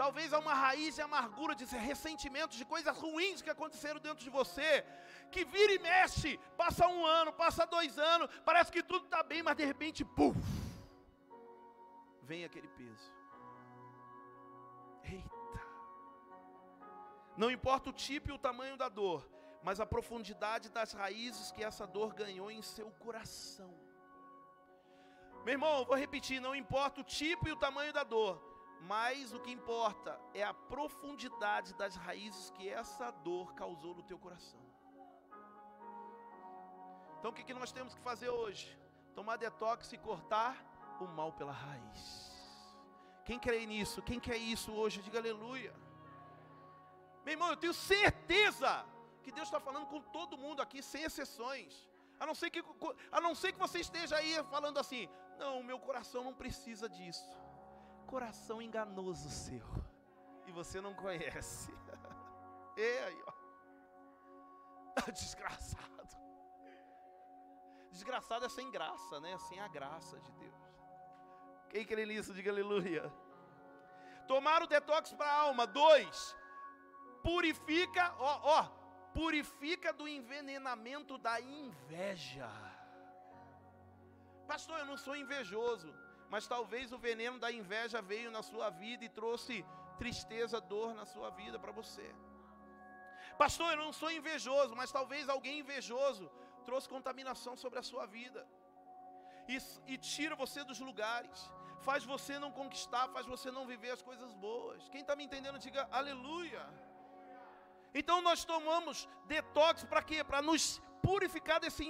Talvez há uma raiz de amargura, de ressentimentos, de coisas ruins que aconteceram dentro de você, que vira e mexe, passa um ano, passa dois anos, parece que tudo está bem, mas de repente, puf, vem aquele peso. Eita! Não importa o tipo e o tamanho da dor, mas a profundidade das raízes que essa dor ganhou em seu coração. Meu irmão, vou repetir: não importa o tipo e o tamanho da dor, mas o que importa é a profundidade das raízes que essa dor causou no teu coração. Então o que, que nós temos que fazer hoje? Tomar detox e cortar o mal pela raiz. Quem crê nisso? Quem quer isso hoje? Diga aleluia. Meu irmão, eu tenho certeza que Deus está falando com todo mundo aqui, sem exceções. A não, ser que, a não ser que você esteja aí falando assim: não, meu coração não precisa disso. Coração enganoso seu. E você não conhece. E aí, ó. Desgraçado. Desgraçado é sem graça, né? Sem a graça de Deus. Quem crê nisso, diga aleluia. Tomar o detox para a alma. Dois, purifica, ó, ó, purifica do envenenamento da inveja. Pastor, eu não sou invejoso, mas talvez o veneno da inveja veio na sua vida e trouxe tristeza, dor na sua vida para você. Pastor, eu não sou invejoso, mas talvez alguém invejoso trouxe contaminação sobre a sua vida. E, e tira você dos lugares, faz você não conquistar, faz você não viver as coisas boas. Quem está me entendendo, diga aleluia. Então nós tomamos detox para quê? Para nos purificar desse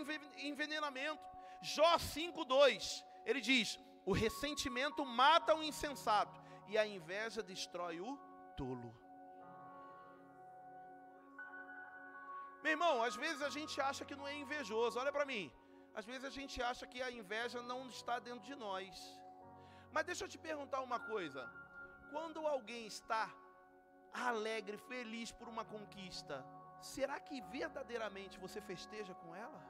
envenenamento. Jó 5:2, ele diz: "O ressentimento mata o insensato e a inveja destrói o tolo." Meu irmão, às vezes a gente acha que não é invejoso. Olha para mim. Às vezes a gente acha que a inveja não está dentro de nós. Mas deixa eu te perguntar uma coisa. Quando alguém está alegre, feliz por uma conquista, será que verdadeiramente você festeja com ela?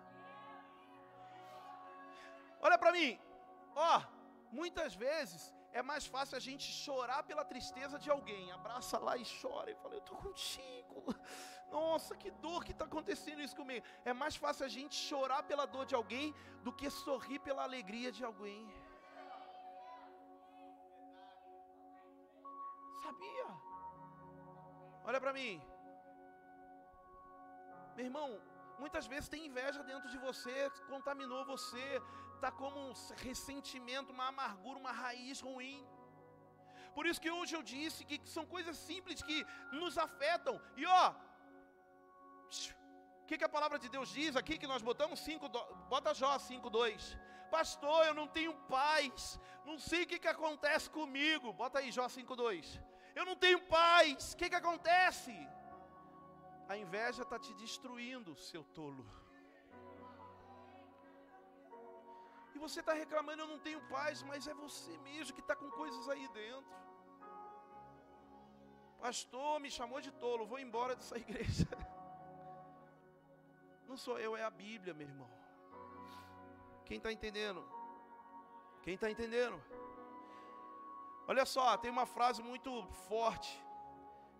Olha para mim, ó, muitas vezes é mais fácil a gente chorar pela tristeza de alguém, abraça lá e chora e fala: Eu estou contigo. Nossa, que dor que está acontecendo isso comigo. É mais fácil a gente chorar pela dor de alguém do que sorrir pela alegria de alguém. Sabia? Olha para mim. Meu irmão, muitas vezes tem inveja dentro de você, contaminou você, está como um ressentimento, uma amargura, uma raiz ruim. Por isso que hoje eu disse que são coisas simples que nos afetam. E ó, o que, que a palavra de Deus diz aqui que nós botamos 5, bota Jó 5:2. Pastor, eu não tenho paz, não sei o que, que acontece comigo. Bota aí Jó 5:2 eu não tenho paz. O que, que acontece? A inveja está te destruindo, seu tolo. Você está reclamando, eu não tenho paz, mas é você mesmo que está com coisas aí dentro. Pastor me chamou de tolo, vou embora dessa igreja. Não sou eu, é a Bíblia, meu irmão. Quem está entendendo? Quem está entendendo? Olha só, tem uma frase muito forte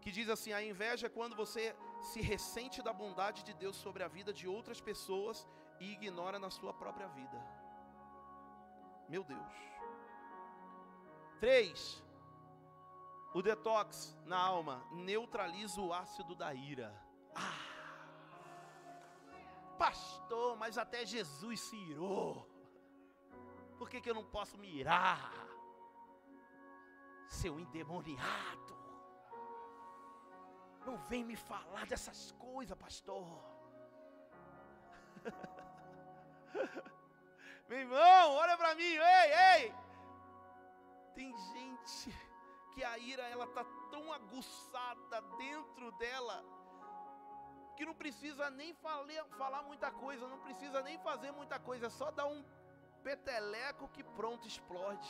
que diz assim: a inveja é quando você se ressente da bondade de Deus sobre a vida de outras pessoas e ignora na sua própria vida. Meu Deus. Três, o detox na alma neutraliza o ácido da ira. Ah, pastor, mas até Jesus se irou. Por que, que eu não posso me irar? seu endemoniado. Não vem me falar dessas coisas, pastor. Meu irmão, olha para mim, ei, ei. Tem gente que a ira ela tá tão aguçada dentro dela que não precisa nem falar, falar muita coisa, não precisa nem fazer muita coisa, é só dar um peteleco que pronto explode.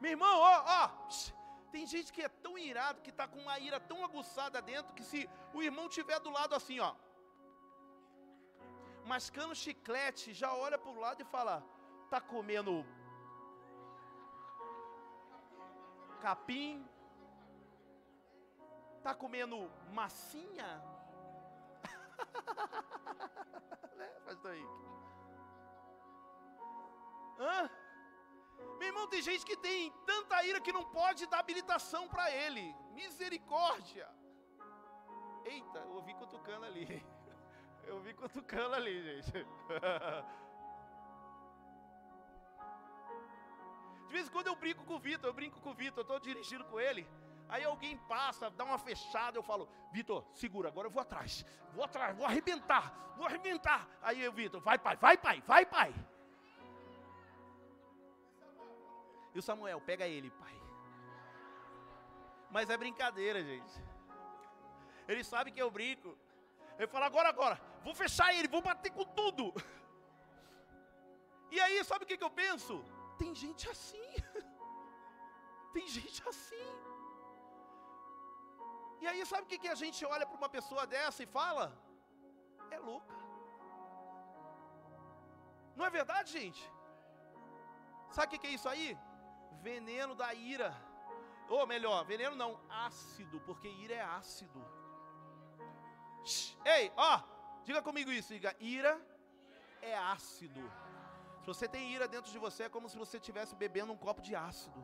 Meu irmão, ó, ó, Tem gente que é tão irado, que está com uma ira tão aguçada dentro, que se o irmão tiver do lado assim, ó, mascando chiclete, já olha para o lado e fala: tá comendo capim? Tá comendo massinha? né, pastor Henrique? Hã? Meu irmão, tem gente que tem tanta ira que não pode dar habilitação para ele. Misericórdia. Eita, eu ouvi cutucando ali. Eu ouvi cutucando ali, gente. De vez em quando eu brinco com o Vitor, eu brinco com o Vitor, eu estou dirigindo com ele. Aí alguém passa, dá uma fechada, eu falo, Vitor, segura, agora eu vou atrás. Vou atrás, vou arrebentar, vou arrebentar. Aí eu, Vitor, vai pai, vai pai, vai pai. E o Samuel, pega ele, pai. Mas é brincadeira, gente. Ele sabe que eu brinco. Ele fala, agora, agora, vou fechar ele, vou bater com tudo. E aí, sabe o que, que eu penso? Tem gente assim. Tem gente assim. E aí, sabe o que, que a gente olha para uma pessoa dessa e fala? É louca. Não é verdade, gente? Sabe o que, que é isso aí? Veneno da ira. Ou melhor, veneno não, ácido, porque ira é ácido. Ei, ó, diga comigo isso, diga, ira é ácido. Se você tem ira dentro de você, é como se você estivesse bebendo um copo de ácido.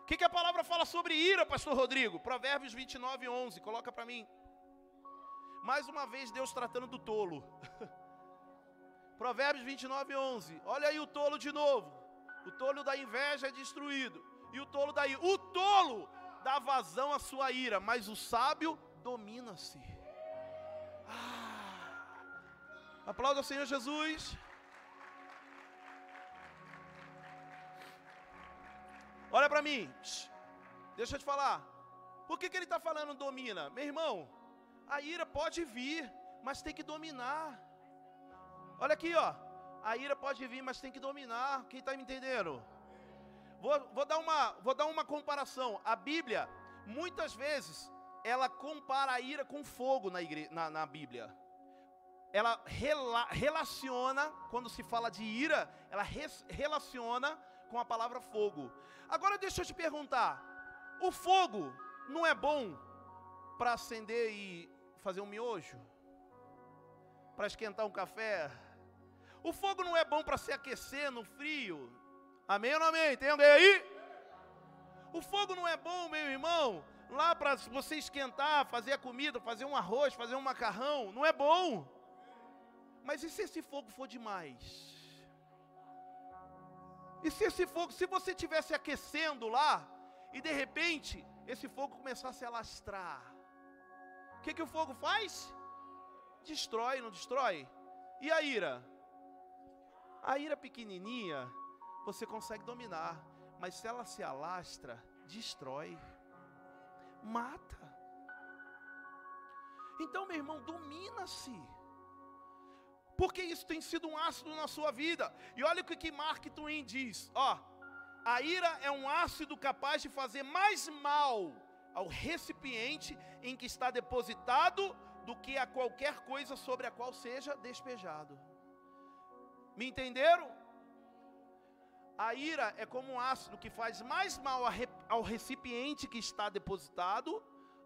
O que, que a palavra fala sobre ira, pastor Rodrigo? Provérbios 29, 11, coloca para mim. Mais uma vez Deus tratando do tolo. Provérbios 29, 11. Olha aí o tolo de novo. O tolo da inveja é destruído. E o tolo da ira. O tolo dá vazão à sua ira, mas o sábio domina-se. Ah. Aplauda o Senhor Jesus. Olha para mim. Deixa eu te falar. Por que, que ele está falando domina? Meu irmão, a ira pode vir, mas tem que dominar. Olha aqui, ó. A ira pode vir, mas tem que dominar. Quem está me entendendo? Vou, vou, dar uma, vou dar uma comparação. A Bíblia, muitas vezes, ela compara a ira com fogo na, igre, na, na Bíblia. Ela rela, relaciona, quando se fala de ira, ela res, relaciona com a palavra fogo. Agora deixa eu te perguntar: o fogo não é bom para acender e fazer um miojo? Para esquentar um café? O fogo não é bom para se aquecer no frio. Amém ou não amém? Tem alguém aí? O fogo não é bom, meu irmão, lá para você esquentar, fazer a comida, fazer um arroz, fazer um macarrão. Não é bom. Mas e se esse fogo for demais? E se esse fogo, se você estivesse aquecendo lá, e de repente esse fogo começasse a alastrar, o que, que o fogo faz? Destrói, não destrói? E a ira? A ira pequenininha, você consegue dominar, mas se ela se alastra, destrói, mata. Então, meu irmão, domina-se. Porque isso tem sido um ácido na sua vida. E olha o que Mark Twain diz, ó, a ira é um ácido capaz de fazer mais mal ao recipiente em que está depositado do que a qualquer coisa sobre a qual seja despejado. Me entenderam? A ira é como um ácido que faz mais mal ao recipiente que está depositado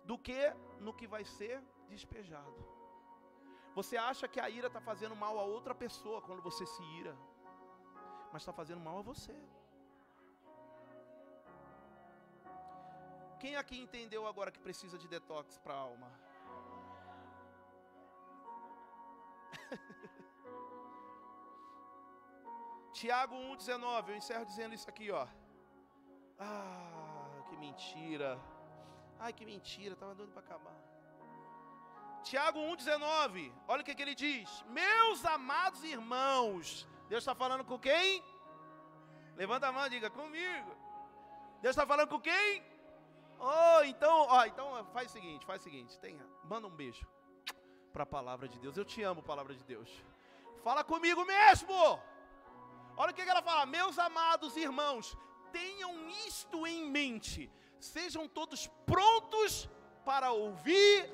do que no que vai ser despejado. Você acha que a ira está fazendo mal a outra pessoa quando você se ira, mas está fazendo mal a você. Quem aqui entendeu agora que precisa de detox para a alma? Tiago 1,19, eu encerro dizendo isso aqui, ó. Ah, que mentira. Ai, que mentira, estava doido para acabar. Tiago 1,19, olha o que, que ele diz: Meus amados irmãos, Deus está falando com quem? Levanta a mão, diga comigo. Deus está falando com quem? Oh, então, ó, então faz o seguinte, faz o seguinte, tenha, manda um beijo para a palavra de Deus. Eu te amo, palavra de Deus. Fala comigo mesmo. Olha o que ela fala: Meus amados irmãos, tenham isto em mente, sejam todos prontos para ouvir,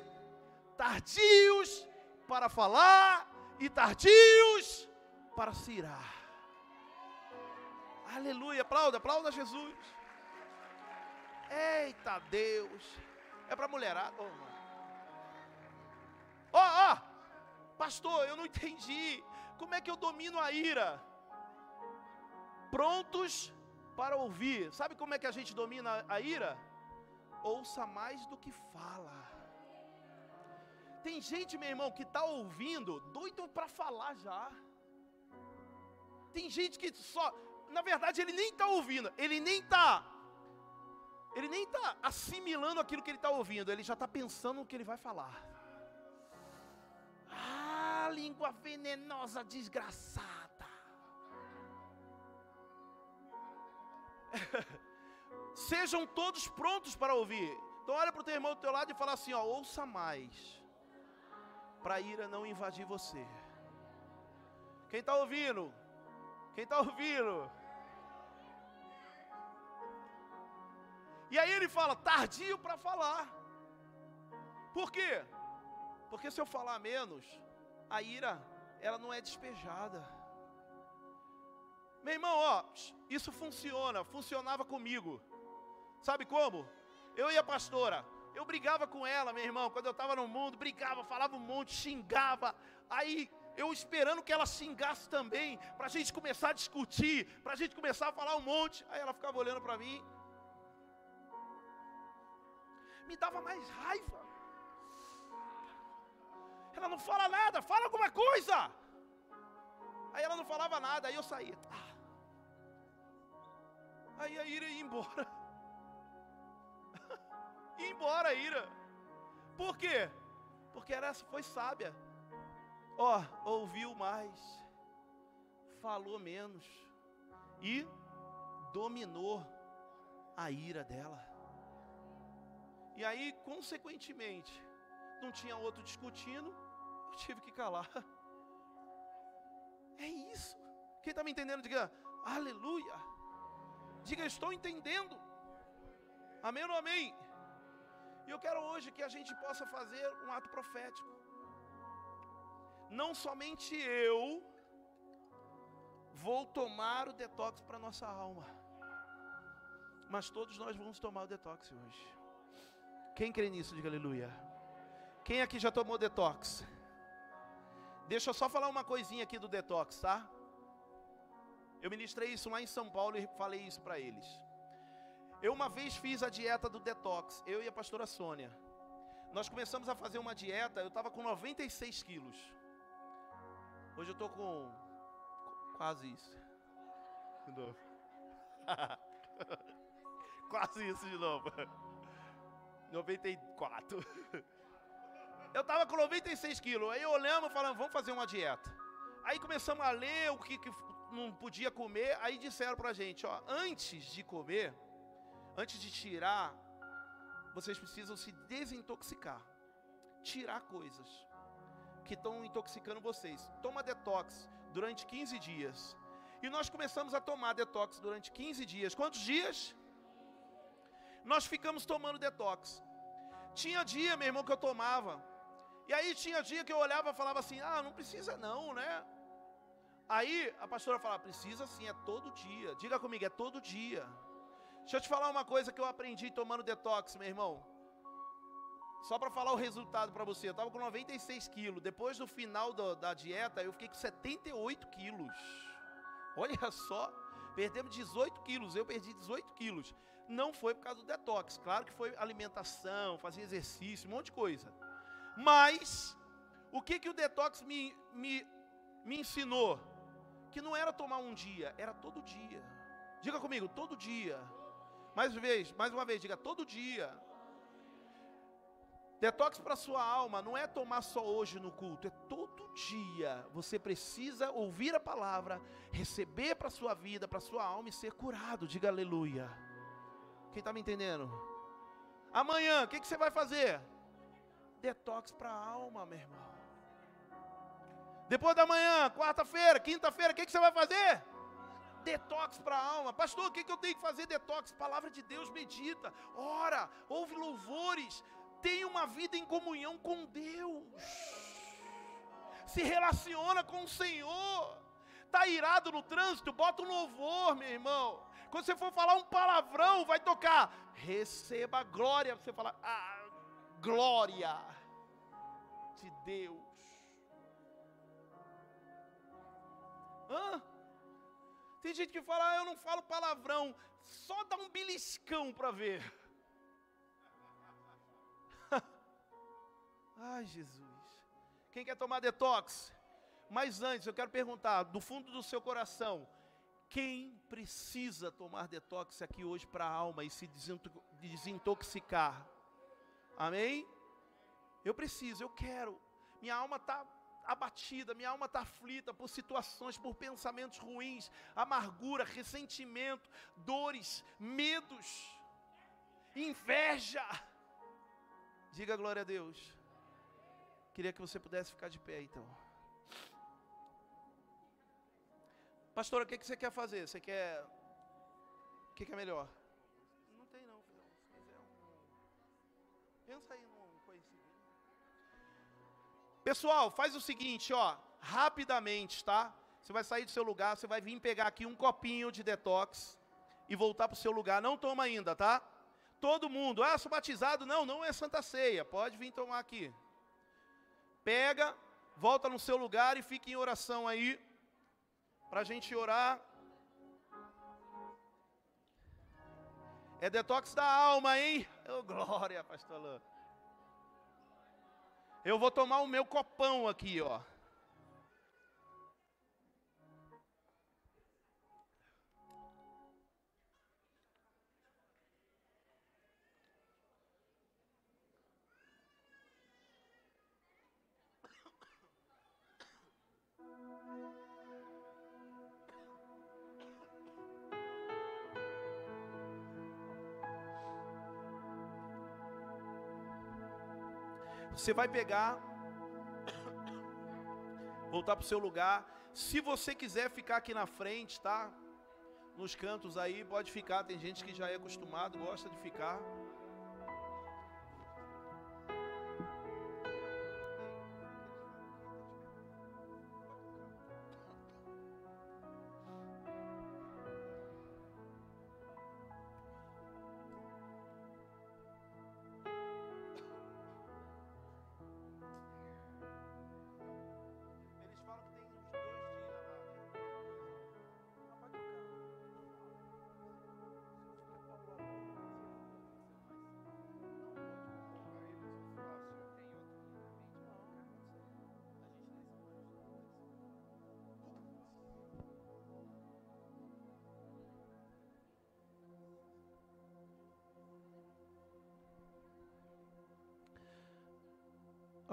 tardios para falar e tardios para se irar. Aleluia, aplauda, aplauda Jesus. Eita Deus. É para mulherada. Ó, oh, ó, oh, pastor, eu não entendi. Como é que eu domino a ira? Prontos para ouvir. Sabe como é que a gente domina a ira? Ouça mais do que fala. Tem gente, meu irmão, que está ouvindo, doido para falar já. Tem gente que só, na verdade, ele nem está ouvindo, ele nem está ele nem está assimilando aquilo que ele está ouvindo, ele já está pensando no que ele vai falar. Ah, língua venenosa, desgraçada. Sejam todos prontos para ouvir. Então olha para o teu irmão do teu lado e fala assim: ó, ouça mais, para a ira não invadir você. Quem está ouvindo? Quem está ouvindo? E aí ele fala, tardio para falar. Por quê? Porque se eu falar menos, a ira, ela não é despejada. Meu irmão, ó, isso funciona, funcionava comigo. Sabe como? Eu e a pastora, eu brigava com ela, meu irmão, quando eu estava no mundo, brigava, falava um monte, xingava. Aí eu esperando que ela xingasse também, para a gente começar a discutir, para a gente começar a falar um monte. Aí ela ficava olhando para mim, me dava mais raiva. Ela não fala nada, fala alguma coisa. Aí ela não falava nada, aí eu saía. Ah. Aí a ira ia embora. ia embora a ira. Por quê? Porque essa foi sábia. Ó, oh, ouviu mais, falou menos e dominou a ira dela. E aí, consequentemente, não tinha outro discutindo, eu tive que calar. É isso. Quem está me entendendo, diga aleluia. Diga, estou entendendo. Amém ou amém? E eu quero hoje que a gente possa fazer um ato profético. Não somente eu vou tomar o detox para nossa alma, mas todos nós vamos tomar o detox hoje. Quem crê nisso, diga aleluia. Quem aqui já tomou detox? Deixa eu só falar uma coisinha aqui do detox, tá? Eu ministrei isso lá em São Paulo e falei isso para eles. Eu uma vez fiz a dieta do detox, eu e a pastora Sônia. Nós começamos a fazer uma dieta, eu estava com 96 quilos. Hoje eu estou com quase isso. De novo. quase isso de novo. 94. Eu estava com 96 quilos. Aí olhamos e falamos, vamos fazer uma dieta. Aí começamos a ler o que, que não podia comer. Aí disseram para a gente, ó, antes de comer, antes de tirar, vocês precisam se desintoxicar. Tirar coisas que estão intoxicando vocês. Toma detox durante 15 dias. E nós começamos a tomar detox durante 15 dias. Quantos dias? nós ficamos tomando detox. Tinha dia, meu irmão, que eu tomava. E aí tinha dia que eu olhava e falava assim: ah, não precisa não, né? Aí a pastora falava: precisa sim, é todo dia. Diga comigo, é todo dia. Deixa eu te falar uma coisa que eu aprendi tomando detox, meu irmão. Só para falar o resultado para você, eu estava com 96 quilos. Depois do final do, da dieta, eu fiquei com 78 quilos. Olha só, perdemos 18 quilos. Eu perdi 18 quilos não foi por causa do detox. Claro que foi alimentação, fazer exercício, um monte de coisa. Mas, o que, que o detox me, me, me ensinou? Que não era tomar um dia, era todo dia. Diga comigo, todo dia. Mais uma vez, mais uma vez, diga todo dia. Detox para sua alma não é tomar só hoje no culto, é todo dia. Você precisa ouvir a palavra, receber para sua vida, para sua alma e ser curado. Diga aleluia. Quem está me entendendo? Amanhã, o que, que você vai fazer? Detox para a alma, meu irmão. Depois da manhã, quarta-feira, quinta-feira, o que, que você vai fazer? Detox para a alma. Pastor, o que, que eu tenho que fazer? Detox. Palavra de Deus, medita, ora, ouve louvores. Tem uma vida em comunhão com Deus. Se relaciona com o Senhor. Está irado no trânsito? Bota um louvor, meu irmão. Quando você for falar um palavrão, vai tocar. Receba glória. Você fala, ah, glória de Deus. Hã? Tem gente que fala, ah, eu não falo palavrão, só dá um beliscão para ver. Ai, Jesus. Quem quer tomar detox? Mas antes, eu quero perguntar, do fundo do seu coração, quem precisa tomar detox aqui hoje para a alma e se desintoxicar? Amém? Eu preciso, eu quero. Minha alma está abatida, minha alma está aflita por situações, por pensamentos ruins, amargura, ressentimento, dores, medos, inveja. Diga glória a Deus. Queria que você pudesse ficar de pé então. Pastor, o que, que você quer fazer? Você quer. O que, que é melhor? Não tem não, quiser um. Pensa aí. Pessoal, faz o seguinte, ó. Rapidamente, tá? Você vai sair do seu lugar, você vai vir pegar aqui um copinho de detox e voltar para o seu lugar. Não toma ainda, tá? Todo mundo, ah, sou batizado. Não, não é Santa Ceia. Pode vir tomar aqui. Pega, volta no seu lugar e fique em oração aí para a gente orar. É detox da alma, hein? Oh, glória, pastor Lã. Eu vou tomar o meu copão aqui, ó. Você vai pegar, voltar para o seu lugar. Se você quiser ficar aqui na frente, tá? Nos cantos aí, pode ficar. Tem gente que já é acostumado, gosta de ficar.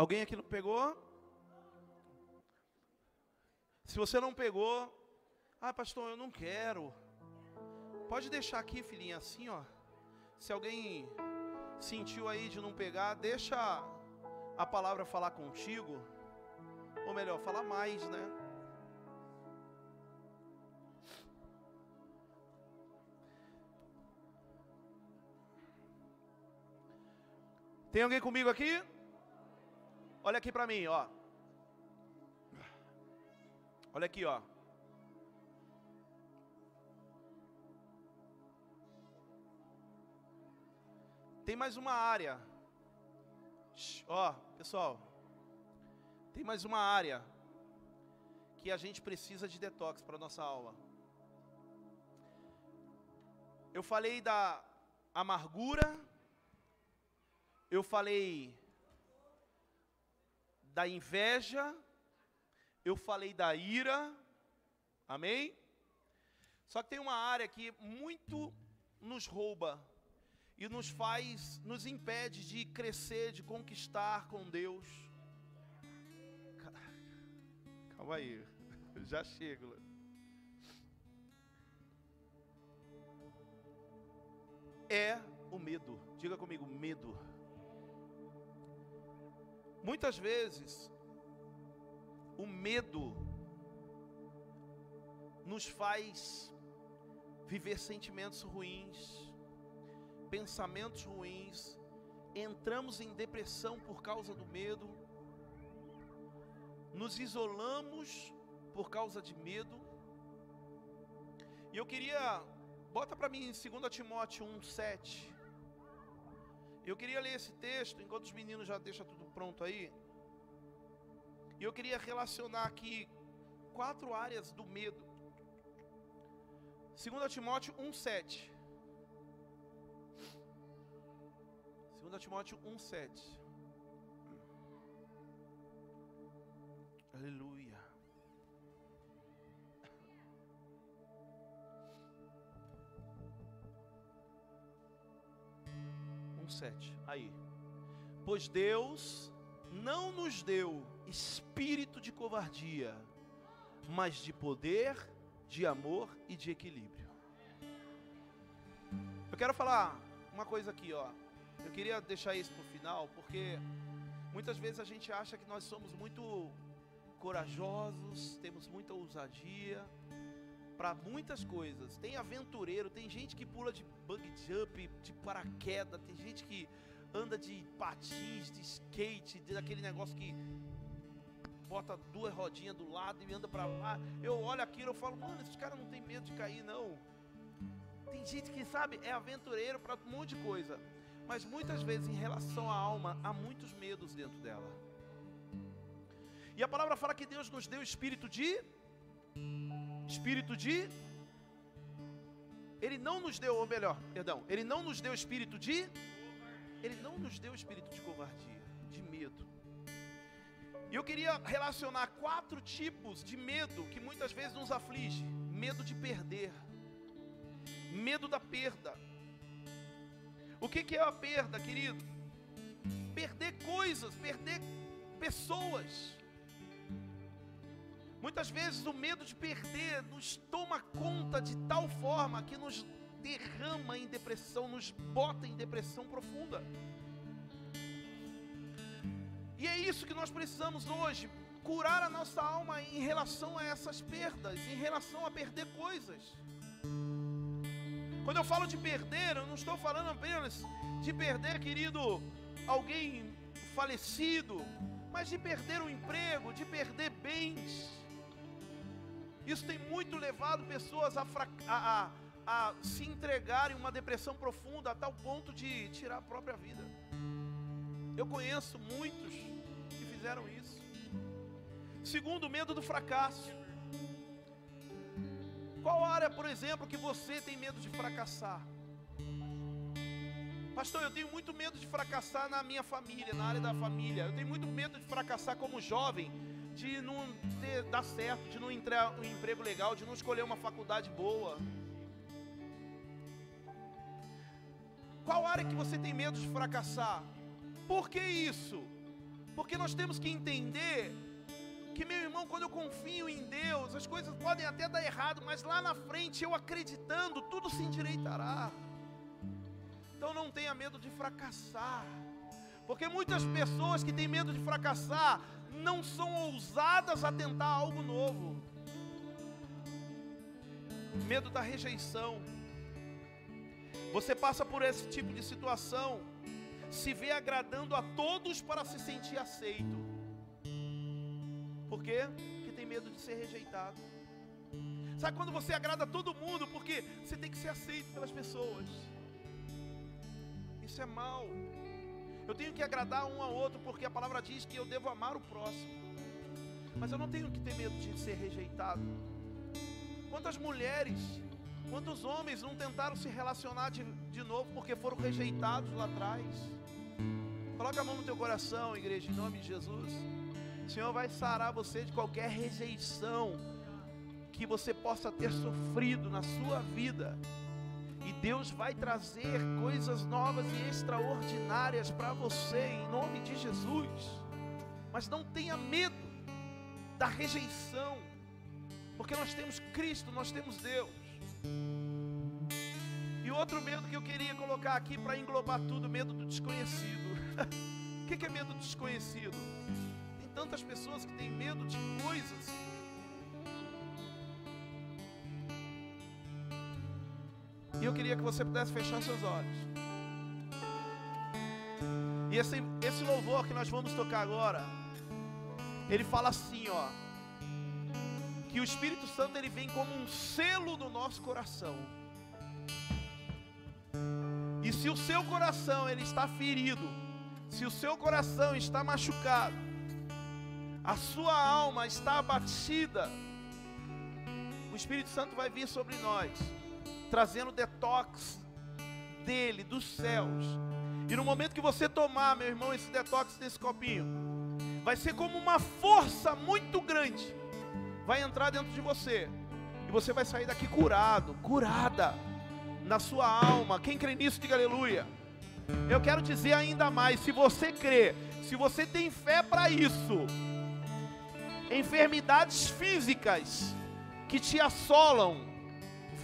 Alguém aqui não pegou? Se você não pegou, ah, pastor, eu não quero. Pode deixar aqui, filhinha, assim, ó. Se alguém sentiu aí de não pegar, deixa a palavra falar contigo. Ou melhor, falar mais, né? Tem alguém comigo aqui? Olha aqui para mim, ó. Olha aqui, ó. Tem mais uma área. Ó, pessoal. Tem mais uma área que a gente precisa de detox para nossa aula. Eu falei da amargura, eu falei da inveja, eu falei da ira, amém? Só que tem uma área que muito nos rouba e nos faz, nos impede de crescer, de conquistar com Deus. Calma aí, já chego. É o medo. Diga comigo, medo. Muitas vezes, o medo nos faz viver sentimentos ruins, pensamentos ruins, entramos em depressão por causa do medo, nos isolamos por causa de medo. E eu queria, bota para mim em 2 Timóteo 1,7. Eu queria ler esse texto, enquanto os meninos já deixam tudo pronto aí. E eu queria relacionar aqui quatro áreas do medo. 2 Timóteo 1,7. 2 Timóteo 1,7. Aleluia. Um sete. Aí. Pois Deus não nos deu espírito de covardia, mas de poder, de amor e de equilíbrio. Eu quero falar uma coisa aqui, ó. Eu queria deixar isso para o final, porque muitas vezes a gente acha que nós somos muito corajosos, temos muita ousadia para muitas coisas. Tem aventureiro, tem gente que pula de bug jump, de paraquedas, tem gente que anda de patins, de skate, de aquele negócio que bota duas rodinhas do lado e anda para lá. Eu olho aquilo, eu falo, mano, esses caras não tem medo de cair não. Tem gente que sabe, é aventureiro para um monte de coisa. Mas muitas vezes, em relação à alma, há muitos medos dentro dela. E a palavra fala que Deus nos deu espírito de. Espírito de. Ele não nos deu, ou melhor, perdão, Ele não nos deu espírito de. Ele não nos deu espírito de covardia, de medo. E eu queria relacionar quatro tipos de medo que muitas vezes nos aflige: medo de perder, medo da perda, o que, que é a perda, querido? Perder coisas, perder pessoas. Muitas vezes o medo de perder nos toma conta de tal forma que nos derrama em depressão, nos bota em depressão profunda. E é isso que nós precisamos hoje, curar a nossa alma em relação a essas perdas, em relação a perder coisas. Quando eu falo de perder, eu não estou falando apenas de perder, querido, alguém falecido, mas de perder o emprego, de perder bens. Isso tem muito levado pessoas a, a, a, a se entregarem em uma depressão profunda a tal ponto de tirar a própria vida. Eu conheço muitos que fizeram isso. Segundo, medo do fracasso. Qual área, por exemplo, que você tem medo de fracassar? Pastor, eu tenho muito medo de fracassar na minha família, na área da família. Eu tenho muito medo de fracassar como jovem, de não ter, dar certo, de não entrar um emprego legal, de não escolher uma faculdade boa. Qual área que você tem medo de fracassar? Por que isso? Porque nós temos que entender que meu irmão, quando eu confio em Deus, as coisas podem até dar errado, mas lá na frente, eu acreditando, tudo se endireitará. Então não tenha medo de fracassar, porque muitas pessoas que têm medo de fracassar não são ousadas a tentar algo novo. Medo da rejeição. Você passa por esse tipo de situação, se vê agradando a todos para se sentir aceito. Por quê? Porque tem medo de ser rejeitado. Sabe quando você agrada todo mundo? Porque você tem que ser aceito pelas pessoas. Isso é mal. Eu tenho que agradar um ao outro porque a palavra diz que eu devo amar o próximo. Mas eu não tenho que ter medo de ser rejeitado. Quantas mulheres, quantos homens não tentaram se relacionar de, de novo porque foram rejeitados lá atrás? Coloca a mão no teu coração, igreja, em nome de Jesus. O Senhor vai sarar você de qualquer rejeição que você possa ter sofrido na sua vida. E Deus vai trazer coisas novas e extraordinárias para você em nome de Jesus. Mas não tenha medo da rejeição, porque nós temos Cristo, nós temos Deus. E outro medo que eu queria colocar aqui para englobar tudo, medo do desconhecido. o que é medo do desconhecido? tantas pessoas que têm medo de coisas. eu queria que você pudesse fechar seus olhos. E esse, esse louvor que nós vamos tocar agora, ele fala assim, ó, que o Espírito Santo ele vem como um selo no nosso coração. E se o seu coração ele está ferido, se o seu coração está machucado, a sua alma está abatida, o Espírito Santo vai vir sobre nós, trazendo detox dele, dos céus. E no momento que você tomar, meu irmão, esse detox desse copinho, vai ser como uma força muito grande, vai entrar dentro de você, e você vai sair daqui curado, curada na sua alma. Quem crê nisso, diga aleluia. Eu quero dizer ainda mais: se você crê, se você tem fé para isso, enfermidades físicas que te assolam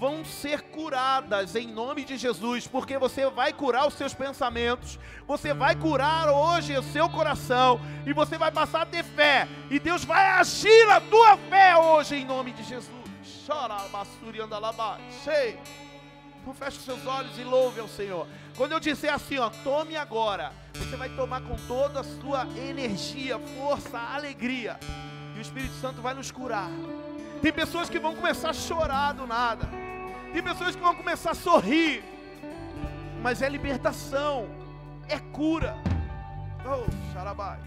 vão ser curadas em nome de Jesus, porque você vai curar os seus pensamentos, você vai curar hoje o seu coração, e você vai passar a ter fé, e Deus vai agir na tua fé hoje em nome de Jesus. Chora, basuri, anda lá, cheio. Então feche seus olhos e louve ao Senhor. Quando eu disser assim, ó, tome agora, você vai tomar com toda a sua energia, força, alegria. E o Espírito Santo vai nos curar. Tem pessoas que vão começar a chorar do nada. Tem pessoas que vão começar a sorrir. Mas é libertação, é cura. Oh, xarabás.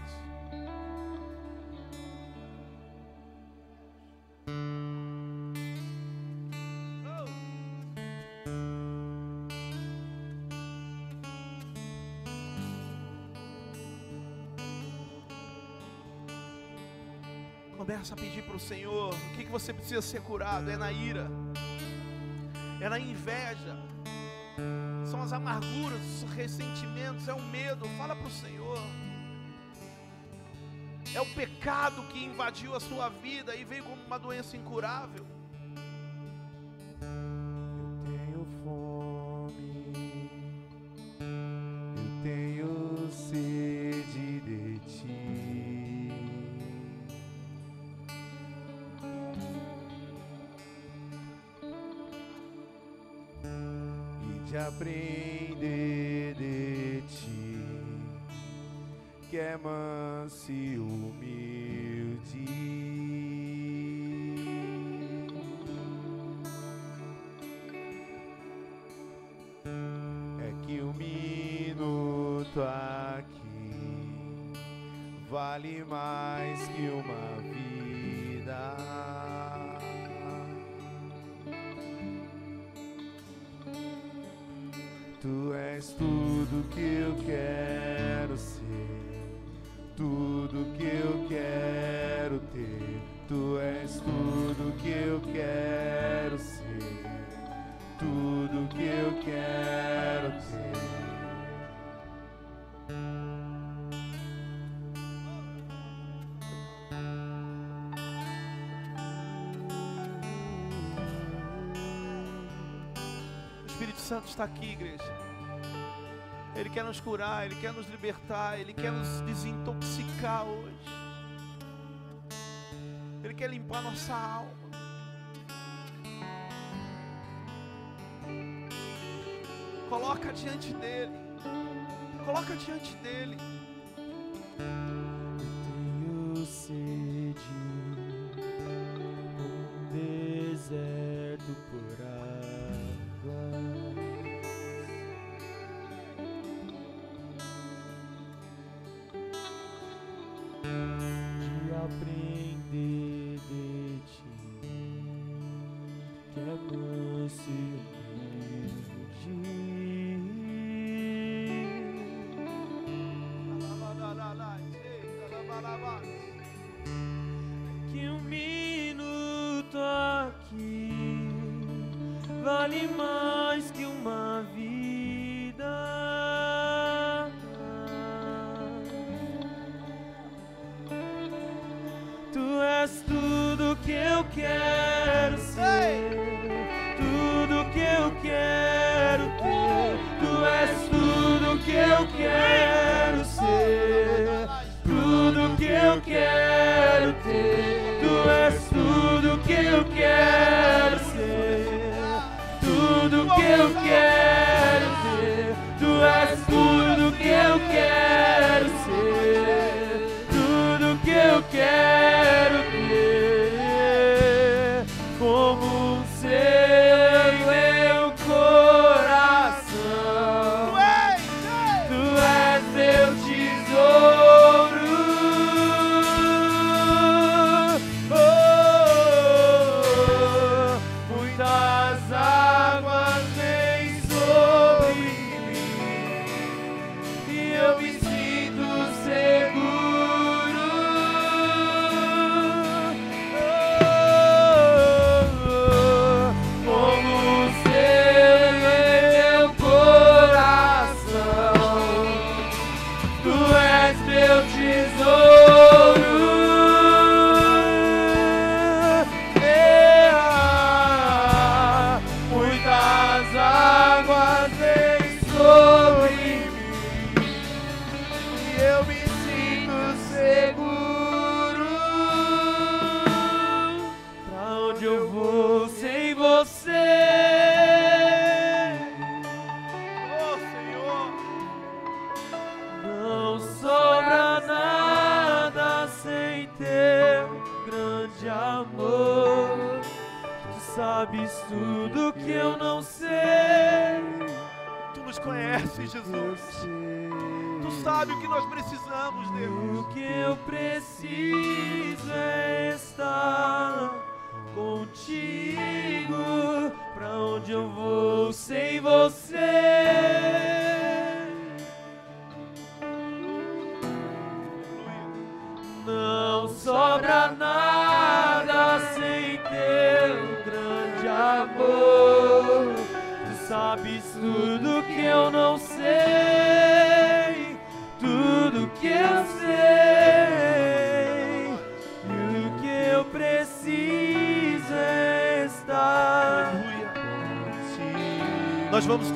Começa a pedir para o Senhor o que, que você precisa ser curado. É na ira, é na inveja, são as amarguras, os ressentimentos, é o medo. Fala para o Senhor. É o pecado que invadiu a sua vida e veio como uma doença incurável. Está aqui, igreja. Ele quer nos curar, Ele quer nos libertar, Ele quer nos desintoxicar hoje. Ele quer limpar nossa alma. Coloca diante dele. Coloca diante dele.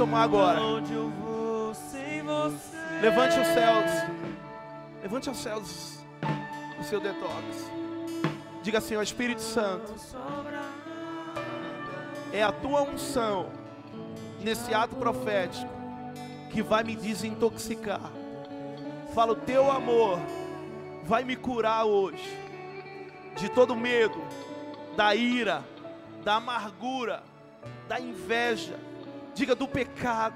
Tomar agora. Levante os céus. Levante os céus o seu detox. Diga assim, ó Espírito Santo, é a tua unção nesse ato profético que vai me desintoxicar. Fala, o teu amor vai me curar hoje de todo medo, da ira, da amargura, da inveja. Diga do pecado.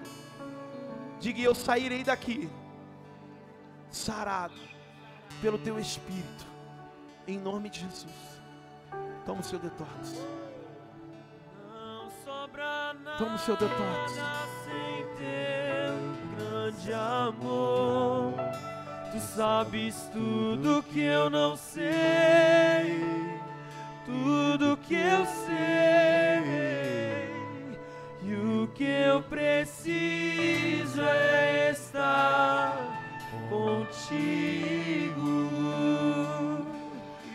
Diga, eu sairei daqui sarado pelo teu Espírito, em nome de Jesus. Toma o seu detox. Toma o seu detox. Sem teu grande amor, tu sabes tudo que eu não sei, tudo que eu sei, que eu preciso é estar contigo.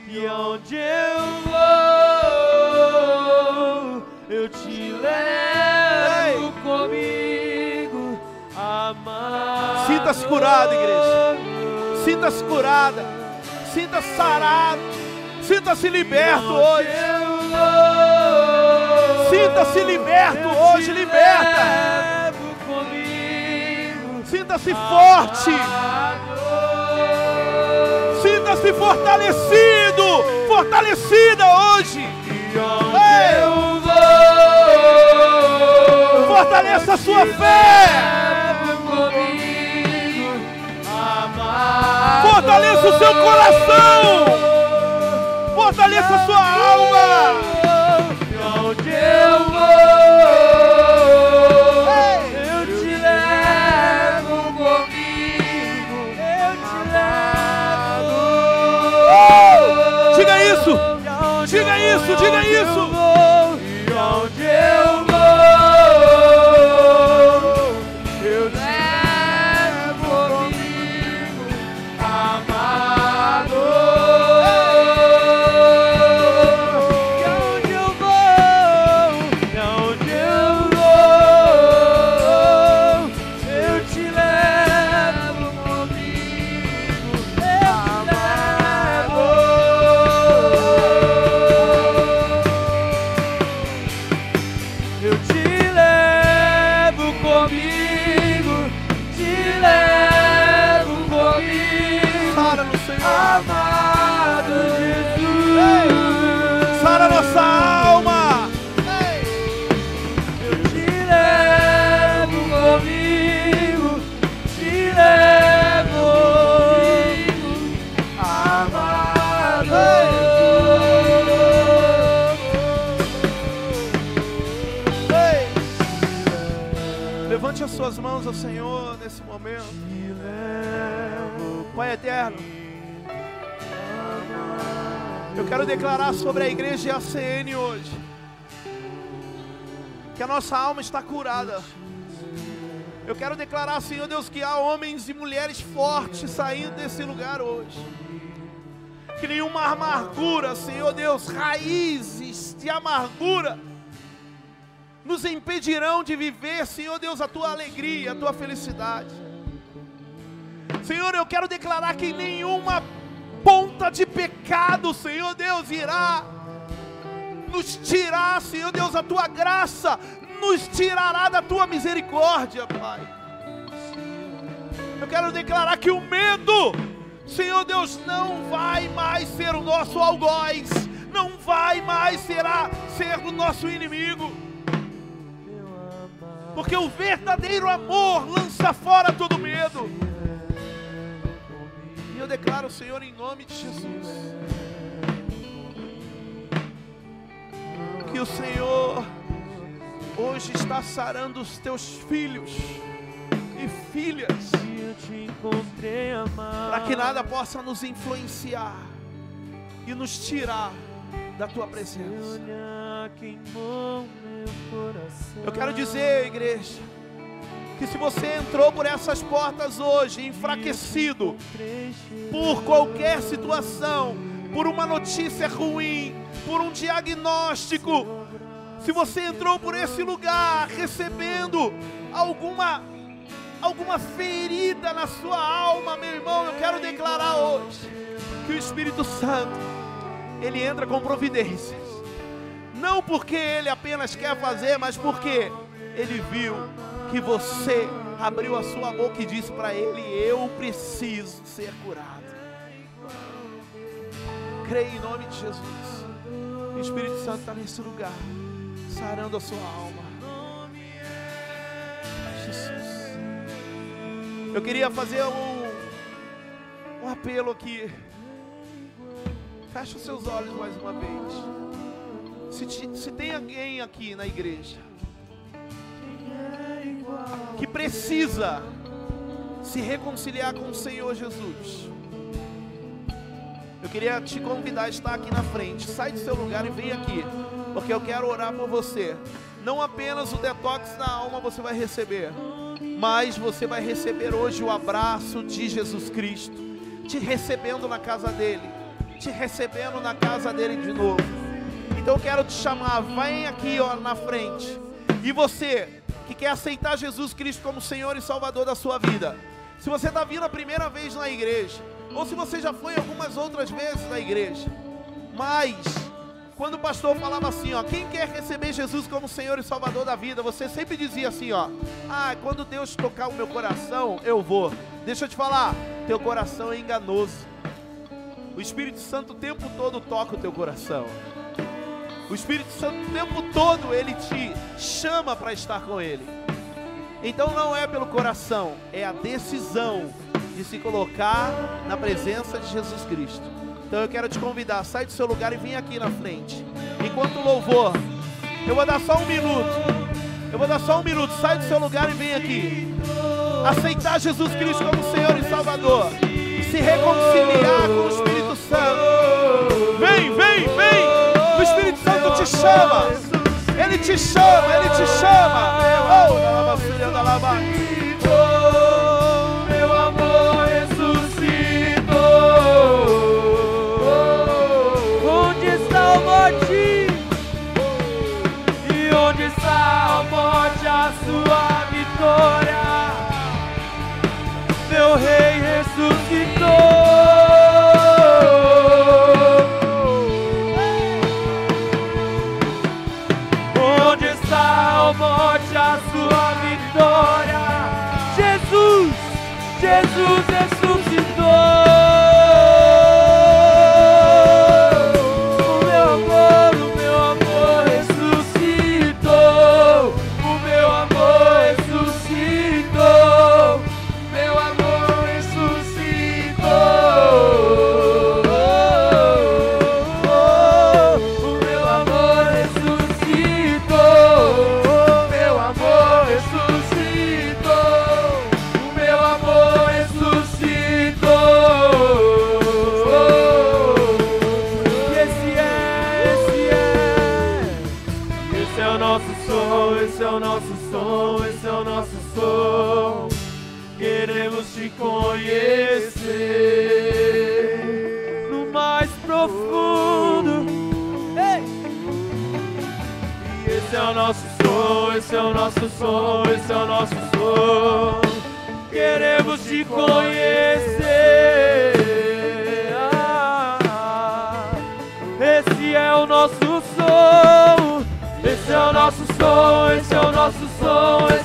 E onde eu vou, eu te levo comigo, amar. Sinta-se curado, igreja. Sinta-se curada. Sinta-se sarado. Sinta-se liberto hoje. Sinta-se liberto hoje, liberta. Sinta-se forte. Sinta-se fortalecido, fortalecida hoje. Ei. Fortaleça a sua fé. Fortaleça o seu coração. Fortaleça a sua alma. Diga isso, diga isso. Eterno, eu quero declarar sobre a igreja ACN hoje que a nossa alma está curada. Eu quero declarar, Senhor Deus, que há homens e mulheres fortes saindo desse lugar hoje. Que nenhuma amargura, Senhor Deus, raízes de amargura nos impedirão de viver, Senhor Deus, a tua alegria, a tua felicidade. Senhor, eu quero declarar que nenhuma ponta de pecado, Senhor Deus, irá nos tirar, Senhor Deus, a tua graça, nos tirará da tua misericórdia, Pai. Eu quero declarar que o medo, Senhor Deus, não vai mais ser o nosso algoz, não vai mais será ser o nosso inimigo. Porque o verdadeiro amor lança fora todo medo. Eu declaro, Senhor, em nome de Jesus, que o Senhor hoje está sarando os teus filhos e filhas, para que nada possa nos influenciar e nos tirar da tua presença. Eu quero dizer, igreja, que se você entrou por essas portas hoje enfraquecido por qualquer situação, por uma notícia ruim, por um diagnóstico, se você entrou por esse lugar recebendo alguma alguma ferida na sua alma, meu irmão, eu quero declarar hoje que o Espírito Santo ele entra com providências. Não porque ele apenas quer fazer, mas porque ele viu que você abriu a sua boca e disse para ele: Eu preciso ser curado. Creia em nome de Jesus. O Espírito Santo está nesse lugar, sarando a sua alma. Jesus. Eu queria fazer um, um apelo aqui. Feche os seus olhos mais uma vez. Se, te, se tem alguém aqui na igreja que precisa se reconciliar com o Senhor Jesus, eu queria te convidar a estar aqui na frente. Sai do seu lugar e vem aqui, porque eu quero orar por você. Não apenas o detox na alma você vai receber, mas você vai receber hoje o abraço de Jesus Cristo, te recebendo na casa dele, te recebendo na casa dele de novo. Então eu quero te chamar, vem aqui ó, na frente. E você que quer aceitar Jesus Cristo como Senhor e Salvador da sua vida, se você está vindo a primeira vez na igreja, ou se você já foi algumas outras vezes na igreja, mas quando o pastor falava assim, ó, quem quer receber Jesus como Senhor e Salvador da vida, você sempre dizia assim, ó, ah, quando Deus tocar o meu coração, eu vou. Deixa eu te falar, teu coração é enganoso. O Espírito Santo o tempo todo toca o teu coração. O Espírito Santo o tempo todo ele te chama para estar com ele. Então não é pelo coração, é a decisão de se colocar na presença de Jesus Cristo. Então eu quero te convidar, sai do seu lugar e vem aqui na frente. Enquanto louvor, eu vou dar só um minuto. Eu vou dar só um minuto, sai do seu lugar e vem aqui. Aceitar Jesus Cristo como Senhor e Salvador. Se reconciliar com o Espírito Santo. Vem, vem, vem. Chama. Ele te chama, ele te chama. Oh, som, esse é o nosso som. Queremos te conhecer. Esse é o nosso som, esse é o nosso som, esse é o nosso som,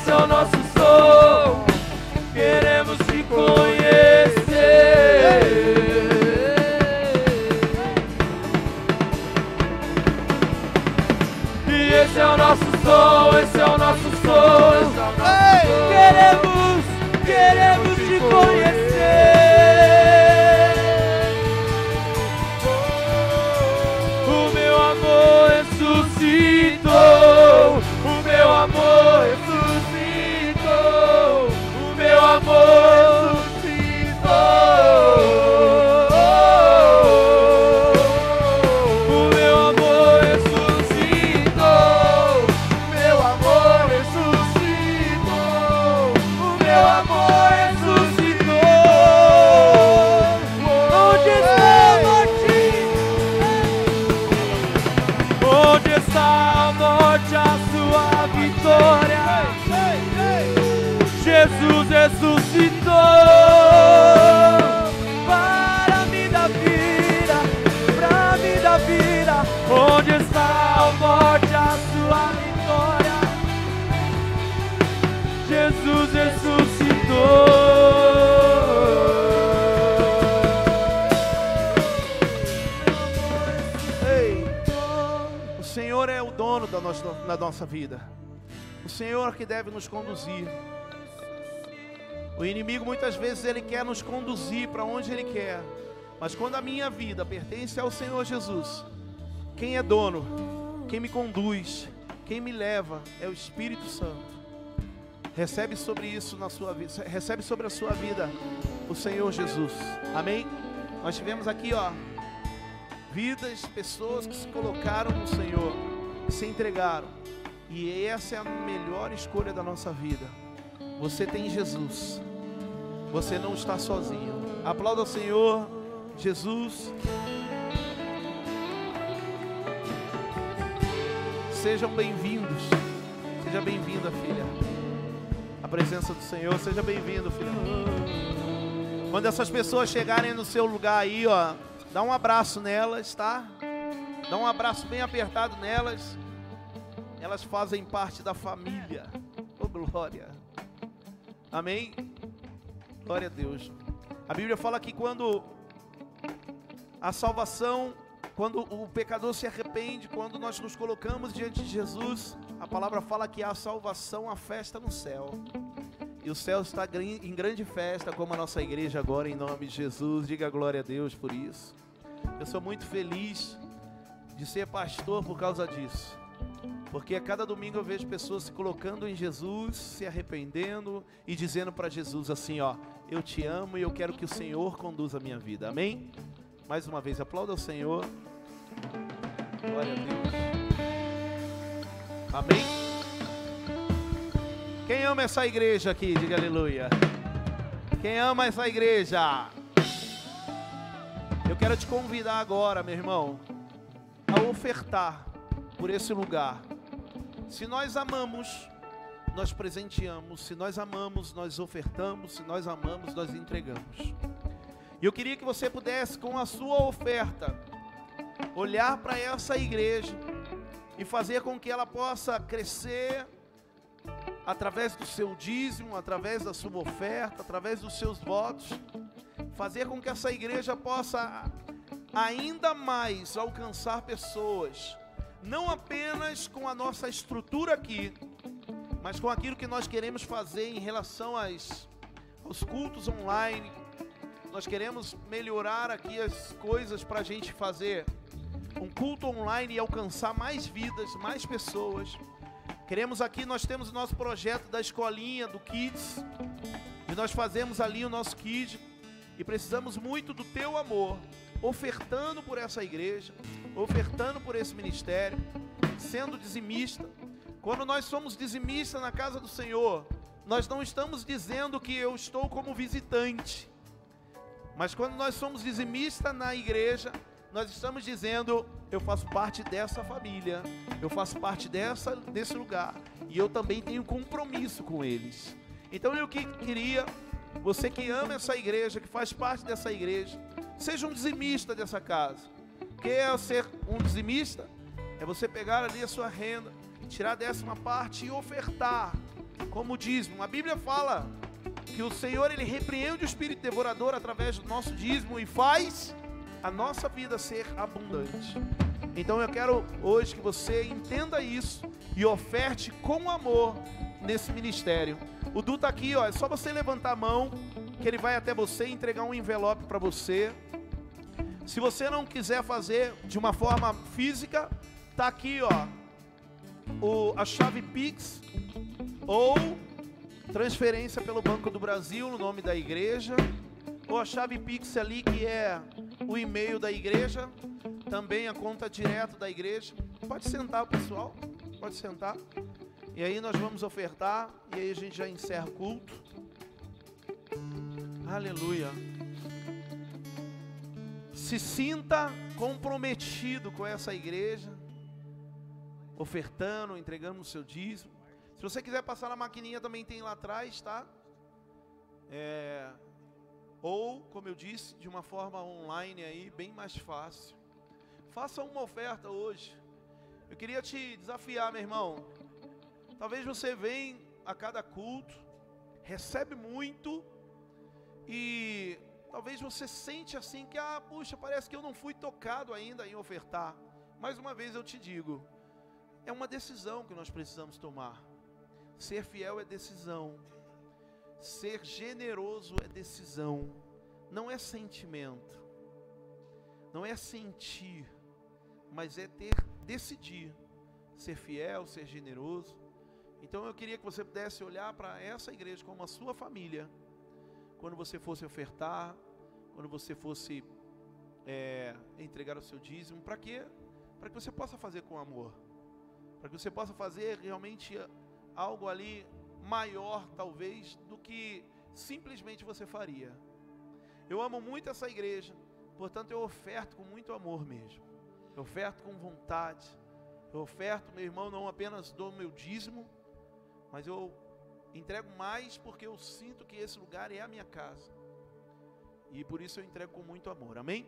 Que deve nos conduzir. O inimigo muitas vezes ele quer nos conduzir para onde ele quer. Mas quando a minha vida pertence ao Senhor Jesus, quem é dono, quem me conduz, quem me leva é o Espírito Santo. Recebe sobre isso na sua vida, recebe sobre a sua vida o Senhor Jesus. Amém? Nós tivemos aqui, ó, vidas, pessoas que se colocaram no Senhor, se entregaram. E essa é a melhor escolha da nossa vida. Você tem Jesus. Você não está sozinho. Aplauda o Senhor, Jesus. Sejam bem-vindos. Seja bem-vinda, filha. A presença do Senhor, seja bem-vindo, filha. Quando essas pessoas chegarem no seu lugar aí, ó, dá um abraço nelas, tá? Dá um abraço bem apertado nelas. Elas fazem parte da família. Oh, glória. Amém? Glória a Deus. A Bíblia fala que quando a salvação, quando o pecador se arrepende, quando nós nos colocamos diante de Jesus, a palavra fala que há salvação, a festa no céu. E o céu está em grande festa, como a nossa igreja agora, em nome de Jesus. Diga glória a Deus por isso. Eu sou muito feliz de ser pastor por causa disso. Porque a cada domingo eu vejo pessoas se colocando em Jesus, se arrependendo e dizendo para Jesus assim, ó, eu te amo e eu quero que o Senhor conduza a minha vida. Amém? Mais uma vez, aplauda o Senhor. Glória a Deus. Amém? Quem ama essa igreja aqui? Diga aleluia. Quem ama essa igreja? Eu quero te convidar agora, meu irmão, a ofertar por esse lugar. Se nós amamos, nós presenteamos. Se nós amamos, nós ofertamos. Se nós amamos, nós entregamos. E eu queria que você pudesse, com a sua oferta, olhar para essa igreja e fazer com que ela possa crescer através do seu dízimo, através da sua oferta, através dos seus votos, fazer com que essa igreja possa ainda mais alcançar pessoas, não apenas com a nossa estrutura aqui, mas com aquilo que nós queremos fazer em relação às, aos cultos online, nós queremos melhorar aqui as coisas para a gente fazer. Um culto online e alcançar mais vidas, mais pessoas. Queremos aqui, nós temos o nosso projeto da escolinha, do Kids, e nós fazemos ali o nosso Kids, e precisamos muito do teu amor, ofertando por essa igreja, ofertando por esse ministério, sendo dizimista. Quando nós somos dizimistas na casa do Senhor, nós não estamos dizendo que eu estou como visitante, mas quando nós somos dizimistas na igreja, nós estamos dizendo, eu faço parte dessa família, eu faço parte dessa, desse lugar, e eu também tenho compromisso com eles. Então eu que queria, você que ama essa igreja, que faz parte dessa igreja, seja um dizimista dessa casa. Quer ser um dizimista? É você pegar ali a sua renda, tirar a décima parte e ofertar como dízimo. A Bíblia fala que o Senhor ele repreende o espírito devorador através do nosso dízimo e faz a nossa vida ser abundante. Então eu quero hoje que você entenda isso e oferte com amor nesse ministério. O Du está aqui, ó, é só você levantar a mão que ele vai até você entregar um envelope para você. Se você não quiser fazer de uma forma física, tá aqui, ó, o, a chave Pix ou transferência pelo Banco do Brasil no nome da igreja, ou a chave Pix ali que é o e-mail da igreja, também a conta direta da igreja. Pode sentar, pessoal. Pode sentar. E aí nós vamos ofertar e aí a gente já encerra o culto. Aleluia. Se sinta comprometido com essa igreja, ofertando, entregando o seu dízimo. Se você quiser passar na maquininha, também tem lá atrás, tá? É, ou, como eu disse, de uma forma online aí, bem mais fácil. Faça uma oferta hoje. Eu queria te desafiar, meu irmão. Talvez você venha a cada culto, recebe muito e talvez você sente assim que ah, puxa, parece que eu não fui tocado ainda em ofertar. Mais uma vez eu te digo, é uma decisão que nós precisamos tomar. Ser fiel é decisão. Ser generoso é decisão. Não é sentimento. Não é sentir, mas é ter decidir ser fiel, ser generoso. Então eu queria que você pudesse olhar para essa igreja como a sua família, quando você fosse ofertar, quando você fosse é, entregar o seu dízimo, para quê? Para que você possa fazer com amor para que você possa fazer realmente algo ali maior, talvez, do que simplesmente você faria. Eu amo muito essa igreja, portanto eu oferto com muito amor mesmo. Eu oferto com vontade. Eu oferto, meu irmão, não apenas dou meu dízimo, mas eu entrego mais porque eu sinto que esse lugar é a minha casa. E por isso eu entrego com muito amor. Amém?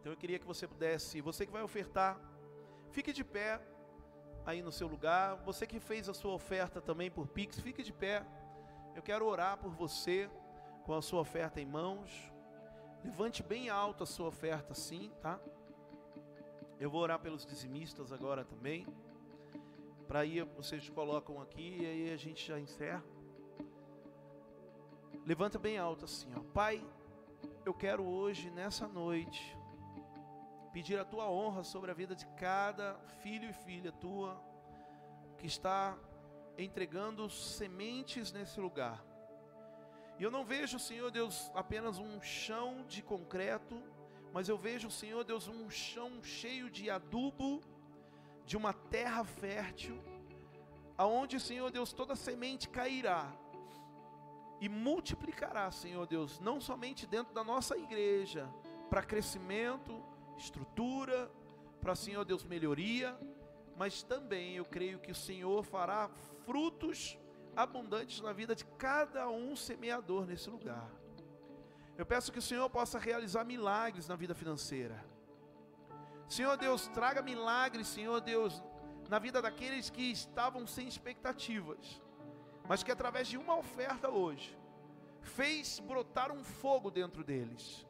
Então eu queria que você pudesse, você que vai ofertar, fique de pé aí no seu lugar. Você que fez a sua oferta também por Pix, fique de pé. Eu quero orar por você com a sua oferta em mãos. Levante bem alto a sua oferta assim, tá? Eu vou orar pelos dizimistas agora também. Para aí vocês colocam aqui e aí a gente já encerra. Levanta bem alto assim, ó. Pai, eu quero hoje nessa noite pedir a tua honra sobre a vida de cada filho e filha tua que está entregando sementes nesse lugar. E eu não vejo, Senhor Deus, apenas um chão de concreto, mas eu vejo, Senhor Deus, um chão cheio de adubo, de uma terra fértil, aonde, Senhor Deus, toda semente cairá e multiplicará, Senhor Deus, não somente dentro da nossa igreja, para crescimento, estrutura, para, Senhor Deus, melhoria, mas também eu creio que o Senhor fará frutos abundantes na vida de cada um semeador nesse lugar. Eu peço que o Senhor possa realizar milagres na vida financeira. Senhor Deus, traga milagres, Senhor Deus, na vida daqueles que estavam sem expectativas, mas que através de uma oferta hoje fez brotar um fogo dentro deles,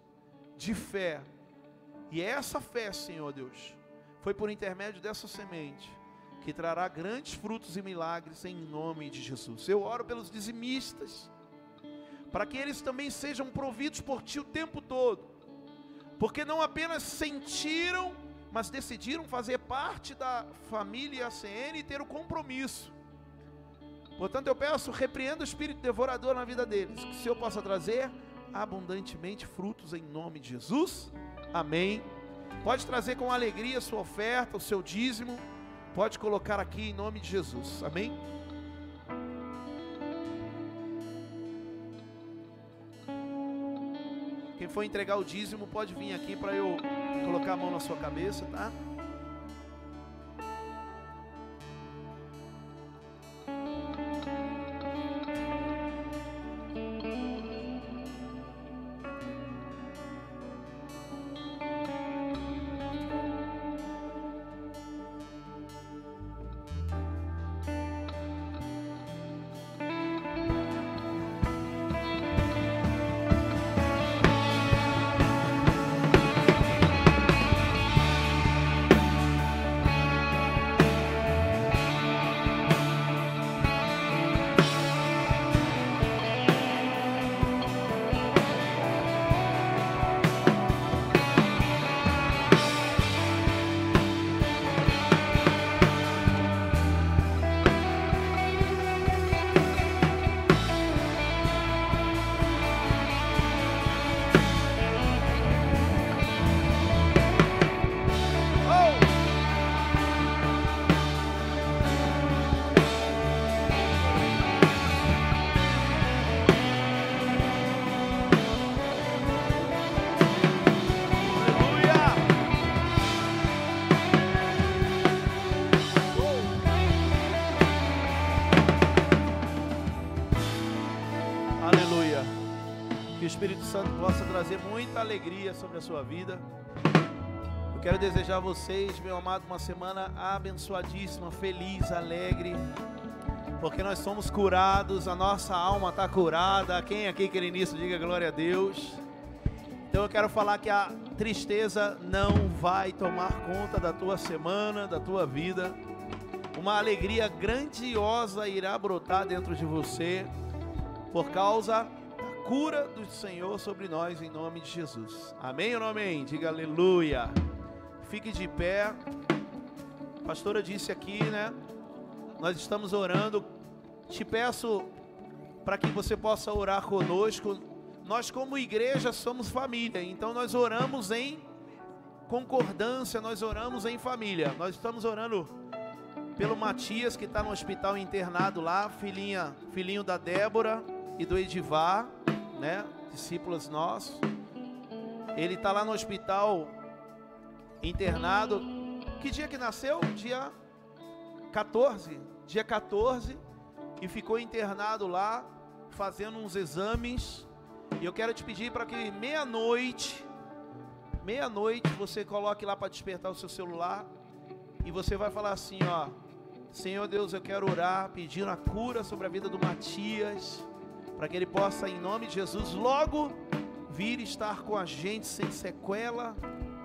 de fé, e essa fé, Senhor Deus, foi por intermédio dessa semente que trará grandes frutos e milagres em nome de Jesus. Eu oro pelos dizimistas, para que eles também sejam providos por Ti o tempo todo, porque não apenas sentiram, mas decidiram fazer parte da família ACN e ter o compromisso. Portanto, eu peço, repreenda o espírito devorador na vida deles, que o Senhor possa trazer abundantemente frutos em nome de Jesus. Amém. Pode trazer com alegria a sua oferta, o seu dízimo. Pode colocar aqui em nome de Jesus. Amém. Quem for entregar o dízimo pode vir aqui para eu colocar a mão na sua cabeça, tá? Santo possa trazer muita alegria sobre a sua vida. Eu quero desejar a vocês, meu amado, uma semana abençoadíssima, feliz, alegre, porque nós somos curados, a nossa alma está curada. Quem aqui quer nisso, diga glória a Deus. Então eu quero falar que a tristeza não vai tomar conta da tua semana, da tua vida. uma alegria grandiosa irá brotar dentro de você por causa cura do Senhor sobre nós em nome de Jesus. Amém ou não amém? Diga aleluia. Fique de pé. A pastora disse aqui, né? Nós estamos orando. Te peço para que você possa orar conosco. Nós, como igreja, somos família, então nós oramos em concordância, nós oramos em família. Nós estamos orando pelo Matias, que está no hospital internado lá, filhinha, filhinho da Débora e do Edivar, né? Discípulos nossos. Ele está lá no hospital internado. Que dia que nasceu? Dia 14. Dia 14. E ficou internado lá fazendo uns exames. E eu quero te pedir para que meia-noite, meia-noite, você coloque lá para despertar o seu celular. E você vai falar assim, ó. Senhor Deus, eu quero orar pedindo a cura sobre a vida do Matias, para que ele possa, em nome de Jesus, logo vir estar com a gente sem sequela,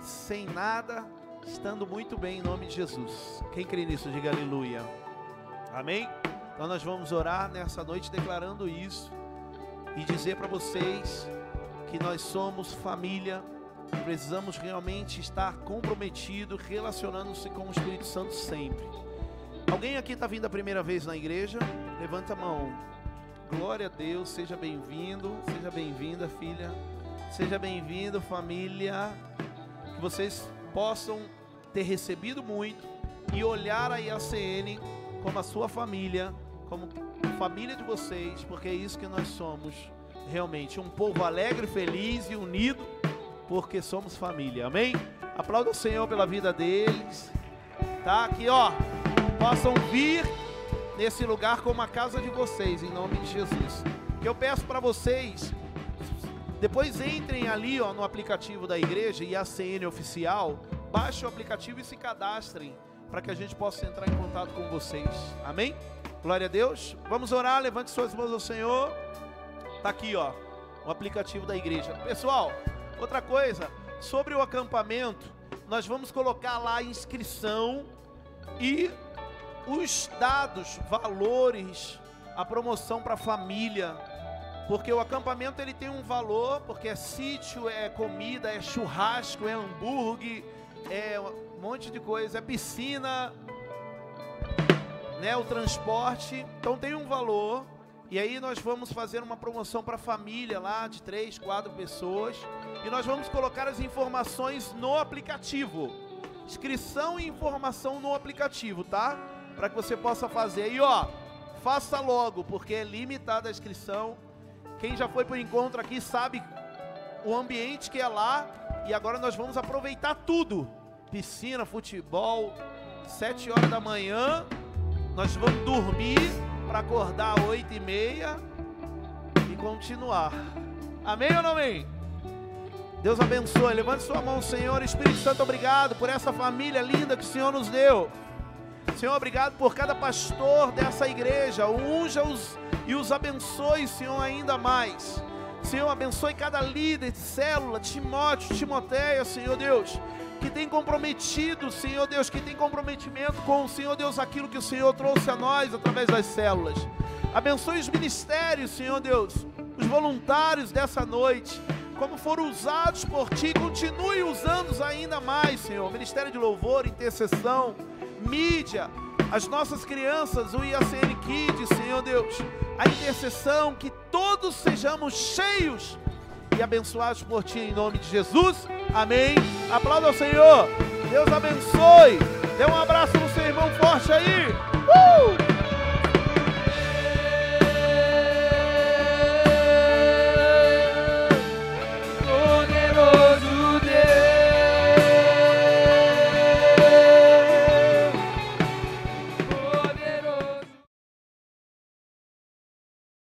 sem nada, estando muito bem em nome de Jesus. Quem crê nisso, diga aleluia. Amém? Então nós vamos orar nessa noite declarando isso e dizer para vocês que nós somos família, precisamos realmente estar comprometido, relacionando-se com o Espírito Santo sempre. Alguém aqui está vindo a primeira vez na igreja? Levanta a mão. Glória a Deus, seja bem-vindo, seja bem-vinda, filha. Seja bem-vindo, família. Que vocês possam ter recebido muito e olhar a IACN como a sua família, como família de vocês, porque é isso que nós somos realmente, um povo alegre, feliz e unido, porque somos família. Amém? Aplauda o Senhor pela vida deles. Tá aqui, ó. Possam vir nesse lugar como a casa de vocês, em nome de Jesus. Eu peço para vocês, depois entrem ali, ó, no aplicativo da igreja e oficial, baixe o aplicativo e se cadastrem para que a gente possa entrar em contato com vocês. Amém? Glória a Deus. Vamos orar, levante suas mãos ao Senhor. Tá aqui, ó, o aplicativo da igreja. Pessoal, outra coisa, sobre o acampamento, nós vamos colocar lá a inscrição e os dados, valores, a promoção para a família, porque o acampamento ele tem um valor, porque é sítio, é comida, é churrasco, é hambúrguer, é monte de coisa, é piscina, né, o transporte, então tem um valor. E aí nós vamos fazer uma promoção para a família lá de três, quatro pessoas. E nós vamos colocar as informações no aplicativo. Inscrição e informação no aplicativo, tá? Para que você possa fazer. E ó, faça logo, porque é limitada a inscrição. Quem já foi para o encontro aqui sabe o ambiente que é lá. E agora nós vamos aproveitar tudo piscina, futebol, sete horas da manhã, nós vamos dormir para acordar às oito e meia e continuar. Amém ou não amém? Deus abençoe. Levante sua mão, Senhor. Espírito Santo, obrigado por essa família linda que o Senhor nos deu. Senhor, obrigado por cada pastor dessa igreja. Unja-os e os abençoe, Senhor, ainda mais. Senhor, abençoe cada líder de célula, Timóteo, Timoteia, Senhor Deus que tem comprometido, Senhor Deus, que tem comprometimento com o Senhor Deus, aquilo que o Senhor trouxe a nós através das células. Abençoe os ministérios, Senhor Deus, os voluntários dessa noite, como foram usados por Ti, continue usando-os ainda mais, Senhor. Ministério de louvor, intercessão, mídia, as nossas crianças, o IACN Kids, Senhor Deus, a intercessão, que todos sejamos cheios e abençoados por Ti em nome de Jesus. Amém. Aplauda ao Senhor. Deus abençoe. Dê um abraço no seu irmão forte aí. Uh!